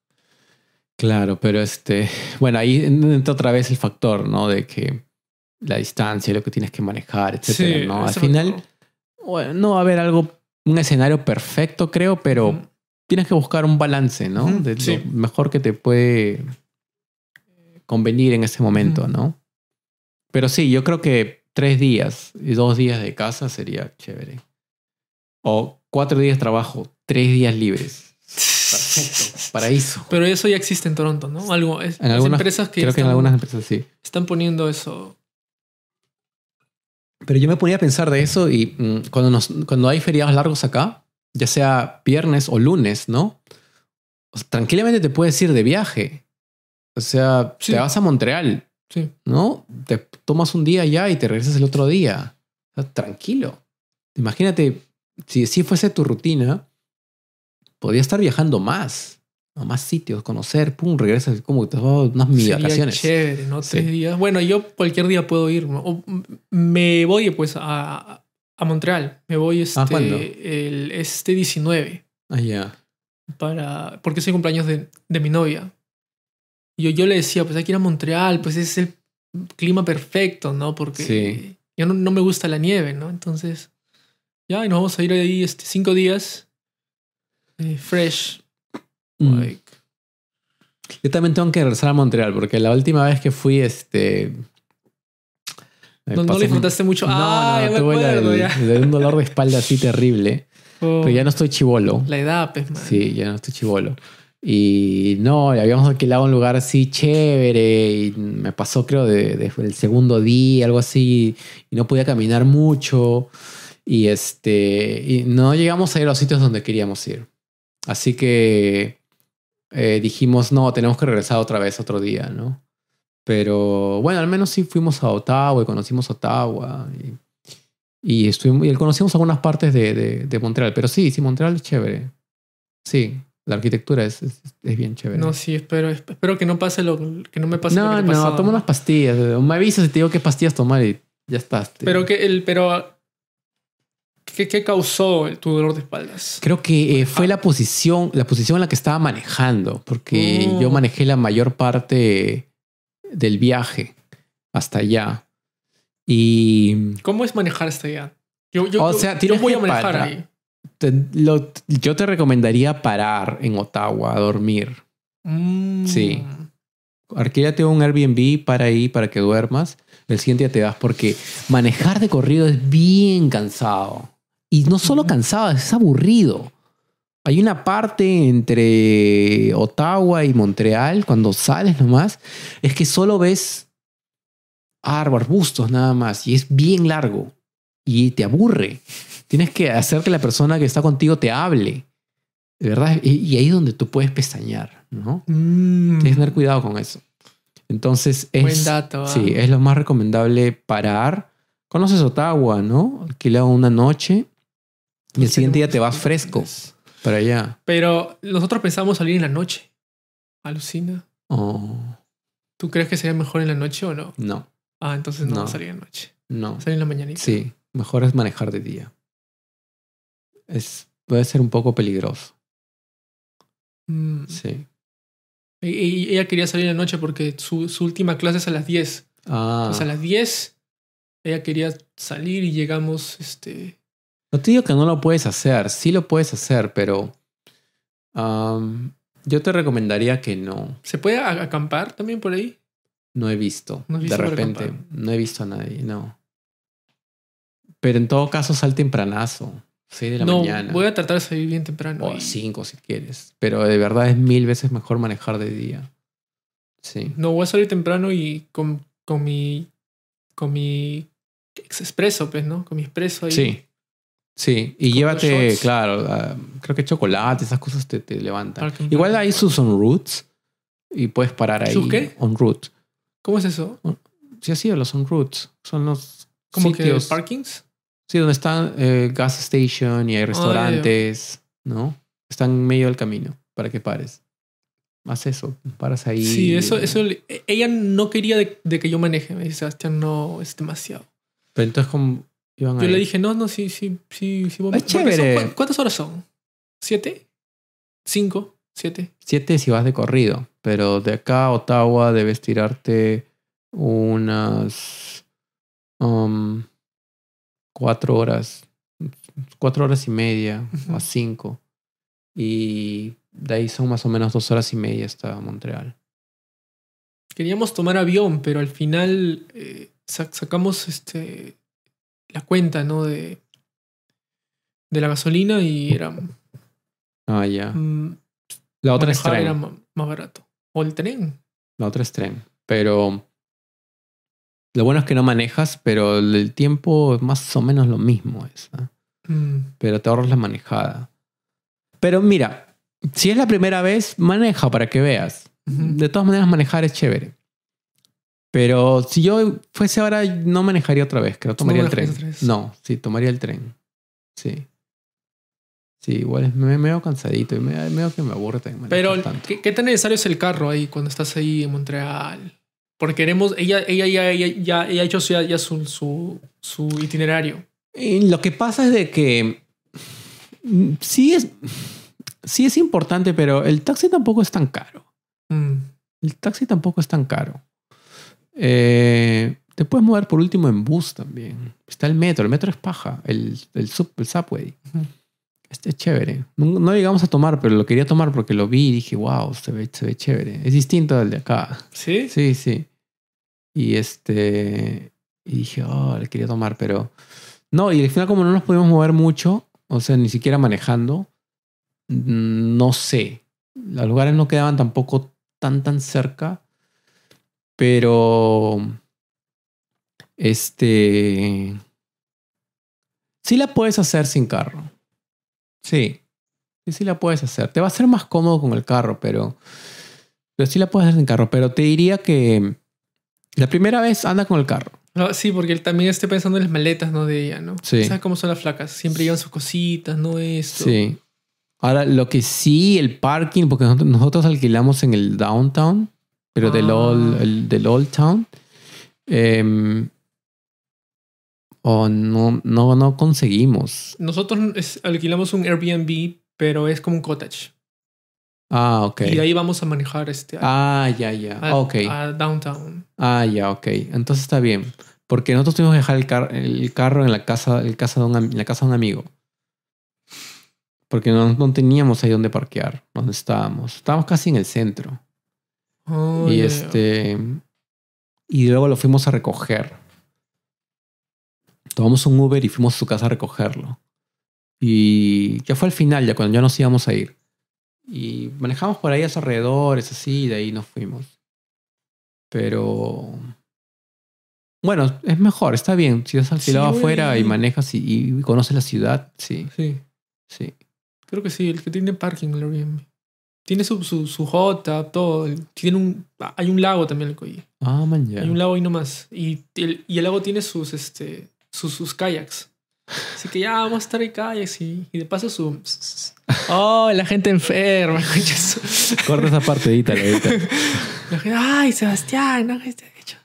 Claro, pero este, bueno, ahí entra otra vez el factor, ¿no? De que la distancia, lo que tienes que manejar, etcétera, sí, ¿no? Al final, bueno, no va a haber algo, un escenario perfecto, creo, pero tienes que buscar un balance, ¿no? De sí. lo mejor que te puede convenir en ese momento. ¿no? Pero sí, yo creo que tres días y dos días de casa sería chévere. O cuatro días de trabajo, tres días libres. Perfecto, <laughs> paraíso. Pero eso ya existe en Toronto, ¿no? Algo, es, en algunas empresas que creo están, que en algunas empresas sí. Están poniendo eso pero yo me ponía a pensar de eso y mmm, cuando, nos, cuando hay feriados largos acá, ya sea viernes o lunes, ¿no? O sea, tranquilamente te puedes ir de viaje. O sea, sí. te vas a Montreal, sí. ¿no? Te tomas un día ya y te regresas el otro día. O sea, tranquilo. Imagínate, si si fuese tu rutina, podría estar viajando más a más sitios, conocer, pum, regresas como te vas unas mini vacaciones. chévere, ¿no? Sí. Tres días. Bueno, yo cualquier día puedo ir. ¿no? me voy pues a, a Montreal. Me voy este, ¿Ah, el, este 19. Ah, ya. Para, porque es el cumpleaños de, de mi novia. Yo, yo le decía, pues hay que ir a Montreal, pues es el clima perfecto, ¿no? Porque Sí. yo no, no me gusta la nieve, ¿no? Entonces, ya, y nos vamos a ir ahí este, cinco días. eh, fresh. Mm. like, Yo también tengo que regresar a Montreal porque la última vez que fui, este. no, no disfrutaste mucho. No, ah, no, tuve acuerdo, el- un dolor de espalda así terrible. <laughs> Oh, Pero ya no estoy chivolo. La edad, pues, man. Sí, ya no estoy chivolo. Y no, habíamos alquilado un lugar así chévere y me pasó creo de, de- el segundo día, algo así, y no podía caminar mucho y este, y no llegamos a ir a los sitios donde queríamos ir. Así que eh, dijimos, no, tenemos que regresar otra vez otro día, ¿no? Pero bueno, al menos sí fuimos a Ottawa y conocimos Ottawa y, y, estuvimos, y conocimos algunas partes de, de, de Montreal. Pero sí, sí, Montreal es chévere. Sí, la arquitectura es, es, es bien chévere. No, sí, espero, espero que no pase lo que no me pase lo no, que te pasó. no, toma unas pastillas. Me avisas y te digo qué pastillas tomar y ya estás. Pero que el, pero ¿qué, qué causó tu dolor de espaldas? Creo que eh, fue la posición, la posición en la que estaba manejando, porque Oh. yo manejé la mayor parte del viaje hasta allá. Y ¿Cómo es manejar hasta allá? Yo, yo, O yo- sea, yo tienes voy a manejar parar. ahí. te- lo- yo te recomendaría parar en Ottawa a dormir. Mm. Sí. Alquílate un Airbnb para ahí, para que duermas. El siguiente día te vas, porque manejar de corrido es bien cansado. Y no solo cansado, es aburrido. Hay una parte entre Ottawa y Montreal, cuando sales nomás, es que solo ves árboles, arbustos nada más, y es bien largo. Y te aburre. Tienes que hacer que la persona que está contigo te hable. De verdad, y, ahí es donde tú puedes pestañear, ¿no? Mm. Tienes que tener cuidado con eso. Entonces, es, Buen dato. ¿ah? sí, es lo más recomendable parar. Conoces Ottawa, ¿no? Alquila una noche y el siguiente día te vas fresco para allá. Pero nosotros pensamos salir en la noche. Alucina. Oh, ¿Tú crees que sería mejor en la noche o no? no, Ah, entonces no, No. salir en la noche. no. Salir en la mañanita. Sí, mejor es manejar de día. Es, puede ser un poco peligroso. Mm. Sí. Y, ella quería salir en la noche porque su, su última clase es a las 10. Ah, Entonces a las 10 ella quería salir y llegamos, este... no te digo que no lo puedes hacer, sí lo puedes hacer, pero yo te recomendaría que no. ¿Se puede acampar también por ahí? No he visto. No has visto de repente. acampar. No he visto a nadie, no. Pero en todo caso, sal tempranazo. 6 de la no, mañana. voy a tratar de salir bien temprano. O y- 5 si quieres. Pero de verdad es mil veces mejor manejar de día. Sí. No, voy a salir temprano y con, con mi... Con mi expreso, pues, ¿no? Con mi expreso ahí. Sí. Sí. Y llévate, claro, ah, creo que chocolate, esas cosas te, te levantan. Que- Igual hay sus on routes y puedes parar ahí. ¿Sus qué? On route. ¿Cómo es eso? Sí, así, los on routes. Son los ¿Como que sitios. parkings? Sí, donde están eh, gas station y hay restaurantes, ¿no? Están en medio del camino para que pares. Haz eso, paras ahí. Sí, eso, eso. Ella no quería de, de que yo maneje. Me dice, Sebastián, no, es demasiado. Pero entonces, como iban Yo le dije, no, no, sí, sí, sí, sí. Es Porque son- chévere. ¿cu- ¿Cuántas horas son? ¿Siete? ¿Cinco? ¿Siete? Siete si vas de corrido, pero de acá a Ottawa debes tirarte unas um, cuatro horas, cuatro horas y media Ujú. a cinco. Y de ahí son más o menos dos horas y media hasta Montreal. Queríamos tomar avión, pero al final eh, sa- sacamos este la cuenta, ¿no? De, de la gasolina y era. Ah, ya. mm, La otra es tren. era más barato. O el tren. La otra es tren. Pero lo bueno es que no manejas, pero el tiempo es más o menos lo mismo. Es, ¿ah? Mm, Pero te ahorras la manejada. Pero mira, si es la primera vez, maneja para que veas. De todas maneras, manejar es chévere. Pero si yo fuese ahora, no manejaría otra vez, creo. Tomaría el tren. No, sí, tomaría el tren. Sí. Sí, igual es me- medio cansadito y medio, medio que me aburre Pero. ¿qué, qué tan necesario es el carro ahí cuando estás ahí en Montreal? Porque queremos, ella, ella, ya, ya, ya, ella ha hecho ya, ya su, su, su itinerario. Y lo que pasa es de que sí es, sí es importante, pero el taxi tampoco es tan caro. Mm, El taxi tampoco es tan caro. Eh, te puedes mover por último en bus también. Está el metro, el metro es paja, el, el, sub, el subway. Este es chévere. No, no, llegamos a tomar, pero lo quería tomar porque lo vi y dije, wow, se ve, se ve chévere. Es distinto al de acá. ¿Sí? Sí, sí. Y este. Y dije, oh, le quería tomar, pero. No, y al final, como no nos podíamos mover mucho, o sea, ni siquiera manejando, no sé. Los lugares no quedaban tampoco tan, tan cerca. Pero. Este. Sí la puedes hacer sin carro. Sí. Sí, sí la puedes hacer. Te va a ser más cómodo con el carro, pero. Pero sí la puedes hacer sin carro. Pero te diría que. La primera vez anda con el carro. No, sí, porque él también esté pensando en las maletas, ¿no? De ella, ¿no? Sí. ¿Sabes cómo son las flacas? Siempre llevan sus cositas, ¿no? Esto. Sí. Ahora, lo que sí, el parking, porque nosotros, nosotros alquilamos en el downtown, pero del, Ah. old, el- del Old Town. em, o no, no, no conseguimos. Nosotros es- alquilamos un Airbnb, pero es como un cottage. Ah, ok. Y de ahí vamos a manejar este a, Ah, ya, ya. a- ok. a downtown. Ah, ya, ok. Entonces está bien. Porque nosotros tuvimos que dejar el, car- el carro en la casa, el casa de un, en la casa de un amigo. Porque no, no teníamos ahí donde parquear, donde estábamos. Estábamos casi en el centro. Oh, y este. Y luego lo fuimos a recoger. Tomamos un Uber y fuimos a su casa a recogerlo. Y ya fue al final, ya cuando ya nos íbamos a ir. Y manejamos por ahí a los alrededores, así, y de ahí nos fuimos. Pero. Bueno, es mejor, está bien. Si has alquilado Sí, afuera y manejas y, y conoces la ciudad, sí, Sí, sí. creo que sí, el que tiene parking el Airbnb. Tiene su, su, su tub, todo. Tiene un, hay un lago también en el Coyi. Ah, man, ya. Hay un lago ahí nomás. Y el, y el lago tiene sus, este, sus, sus kayaks. Así que ya vamos a estar en kayaks y, y de paso su... Oh, la gente enferma. <laughs> Corta esa parte, edítala. La gente, ay, Sebastián, no hagas hecho.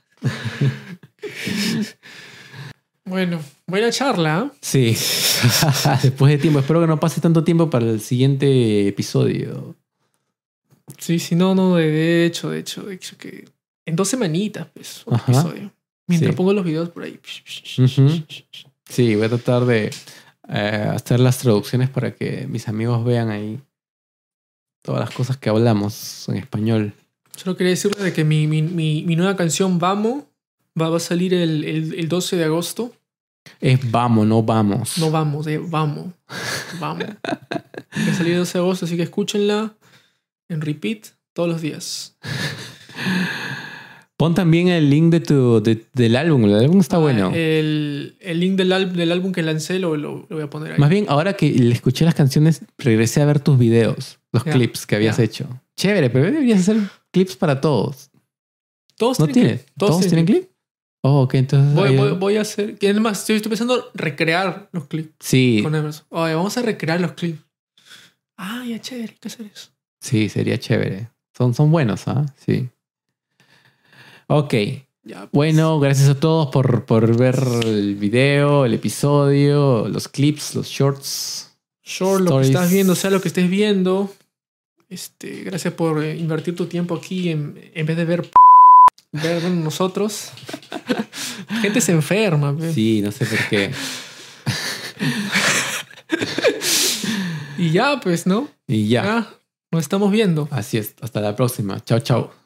Bueno, buena charla. ¿ah? Sí. <laughs> Después de tiempo. Espero que no pase tanto tiempo para el siguiente episodio. Sí, sí, no, no, de, hecho, de hecho, de hecho que en dos semanitas, pues, otro Ajá. episodio. Mientras Sí. pongo los videos por ahí. <laughs> Sí, voy a tratar de eh, hacer las traducciones para que mis amigos vean ahí todas las cosas que hablamos en español. Solo quería decirles de que mi, mi, mi, mi nueva canción Vamos va, va a salir el, el, el 12 de agosto. Es vamos, no vamos. No vamos, de vamos. <laughs> Vamos. Va a salir el 12 de agosto, así que escúchenla en repeat todos los días. <laughs> Pon también el link de tu, de- del álbum. El álbum está Ah, bueno. El, el link del, ál- del álbum que lancé lo, lo, lo voy a poner ahí. Más bien, ahora que le escuché las canciones, regresé a ver tus videos, los clips que habías hecho. Chévere, pero deberías hacer clips para todos. todos ¿No tienen clip, ¿Todos, tienen clip? Oh, ok, entonces. Voy, ahí- voy, voy a hacer. Que además, estoy, estoy pensando recrear los clips Sí, con Emerson. Oye, vamos a recrear los clips. Ah, ya chévere, hay que hacer eso. Sí, sería chévere. Son, son buenos, ¿ah? Sí. Ok. Ya, pues. Bueno, gracias a todos por, por ver el video, el episodio, los clips, los shorts. Sure, lo que estás viendo, sea lo que estés viendo. Este, gracias por eh, invertir tu tiempo aquí en, en vez de ver ver nosotros. La <laughs> gente se enferma. pe. Sí, no sé por qué. <laughs> Y ya, pues, ¿no? Y ya. Ya, nos estamos viendo. Así es. Hasta la próxima. Chao, chao.